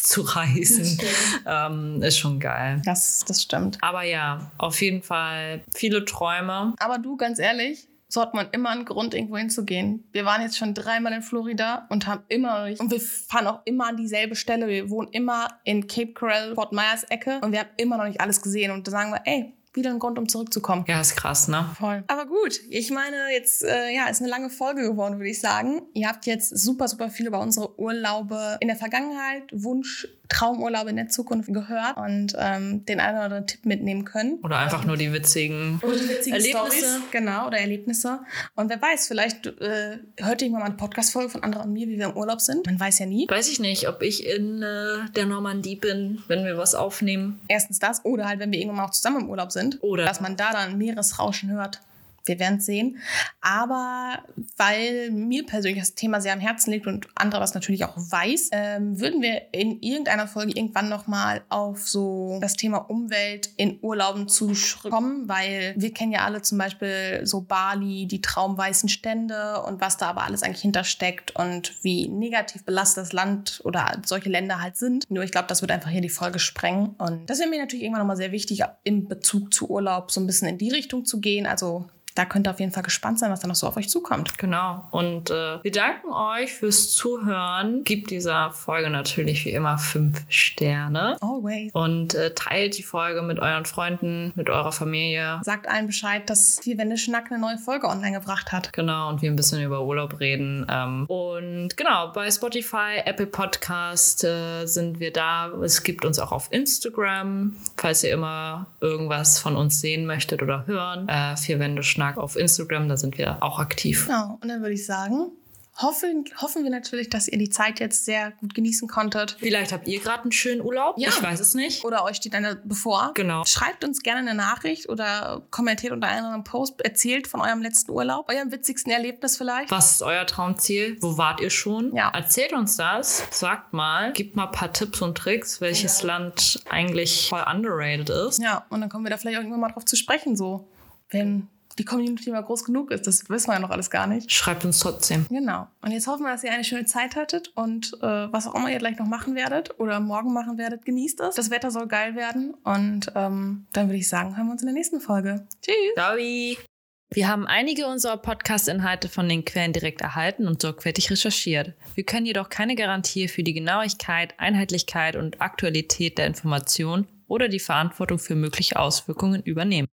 A: zu reisen, ähm, ist schon geil.
B: Das, das stimmt.
A: Aber ja, auf jeden Fall viele Träume.
B: Aber du, ganz ehrlich, so hat man immer einen Grund, irgendwo hinzugehen. Wir waren jetzt schon dreimal in Florida und haben immer noch nicht, und wir fahren auch immer an dieselbe Stelle. Wir wohnen immer in Cape Coral, Fort Myers Ecke und wir haben immer noch nicht alles gesehen. Und da sagen wir, ey, wieder ein Grund, um zurückzukommen.
A: Ja, ist krass, ne?
B: Voll. Aber gut, ich meine, jetzt äh, ja, ist eine lange Folge geworden, würde ich sagen. Ihr habt jetzt super, super viel über unsere Urlaube in der Vergangenheit, Wunsch, Traumurlaube in der Zukunft gehört und ähm, den einen oder anderen Tipp mitnehmen können.
A: Oder einfach nur die witzigen
B: Oder die witzigen
A: Erlebnisse.
B: Stories, genau, oder Erlebnisse. Und wer weiß, vielleicht äh, hört irgendwann mal eine Podcast-Folge von Andra und mir, wie wir im Urlaub sind. Man weiß ja nie.
A: Weiß ich nicht, ob ich in äh, der Normandie bin, wenn wir was aufnehmen.
B: Erstens das, oder halt, wenn wir irgendwann mal auch zusammen im Urlaub sind.
A: Oder-
B: Dass man da dann Meeresrauschen hört. Wir werden es sehen. Aber weil mir persönlich das Thema sehr am Herzen liegt und andere was natürlich auch weiß, ähm, würden wir in irgendeiner Folge irgendwann nochmal auf so das Thema Umwelt in Urlauben zukommen, weil wir kennen ja alle zum Beispiel so Bali, die traumweißen Stände und was da aber alles eigentlich hintersteckt und wie negativ belastet das Land oder solche Länder halt sind. Nur ich glaube, das wird einfach hier die Folge sprengen. Und das wäre mir natürlich irgendwann nochmal sehr wichtig, im Bezug zu Urlaub so ein bisschen in die Richtung zu gehen. Also da könnt ihr auf jeden Fall gespannt sein, was da noch so auf euch zukommt.
A: Genau. Und äh, wir danken euch fürs Zuhören. Gibt dieser Folge natürlich wie immer fünf Sterne.
B: Always.
A: Und äh, teilt die Folge mit euren Freunden, mit eurer Familie.
B: Sagt allen Bescheid, dass die Wende Schnack eine neue Folge online gebracht hat.
A: Genau, und wir ein bisschen über Urlaub reden. Ähm, und genau, bei Spotify, Apple Podcast äh, sind wir da. Es gibt uns auch auf Instagram, falls ihr immer irgendwas von uns sehen möchtet oder hören. Äh, Vier Wände Schnack auf Instagram, da sind wir auch aktiv.
B: Genau. Und dann würde ich sagen, hoffen, hoffen wir natürlich, dass ihr die Zeit jetzt sehr gut genießen konntet.
A: Vielleicht habt ihr gerade einen schönen Urlaub.
B: Ja.
A: Ich weiß es nicht.
B: Oder euch steht eine bevor.
A: Genau.
B: Schreibt uns gerne eine Nachricht oder kommentiert unter einem Post, erzählt von eurem letzten Urlaub, eurem witzigsten Erlebnis vielleicht.
A: Was ist euer Traumziel? Wo wart ihr schon?
B: Ja.
A: Erzählt uns das. Sagt mal. Gebt mal ein paar Tipps und Tricks, welches Land eigentlich voll underrated ist.
B: Ja, und dann kommen wir da vielleicht auch irgendwann mal drauf zu sprechen, so. Wenn die Community mal groß genug ist, das wissen wir ja noch alles gar nicht.
A: Schreibt uns trotzdem.
B: Genau. Und jetzt hoffen wir, dass ihr eine schöne Zeit hattet und äh, was auch immer ihr gleich noch machen werdet oder morgen machen werdet, genießt es. Das Wetter soll geil werden und ähm, dann würde ich sagen, hören wir uns in der nächsten Folge. Tschüss.
A: Ciao. Wir haben einige unserer Podcast-Inhalte von den Quellen direkt erhalten und sorgfältig recherchiert. Wir können jedoch keine Garantie für die Genauigkeit, Einheitlichkeit und Aktualität der Information oder die Verantwortung für mögliche Auswirkungen übernehmen.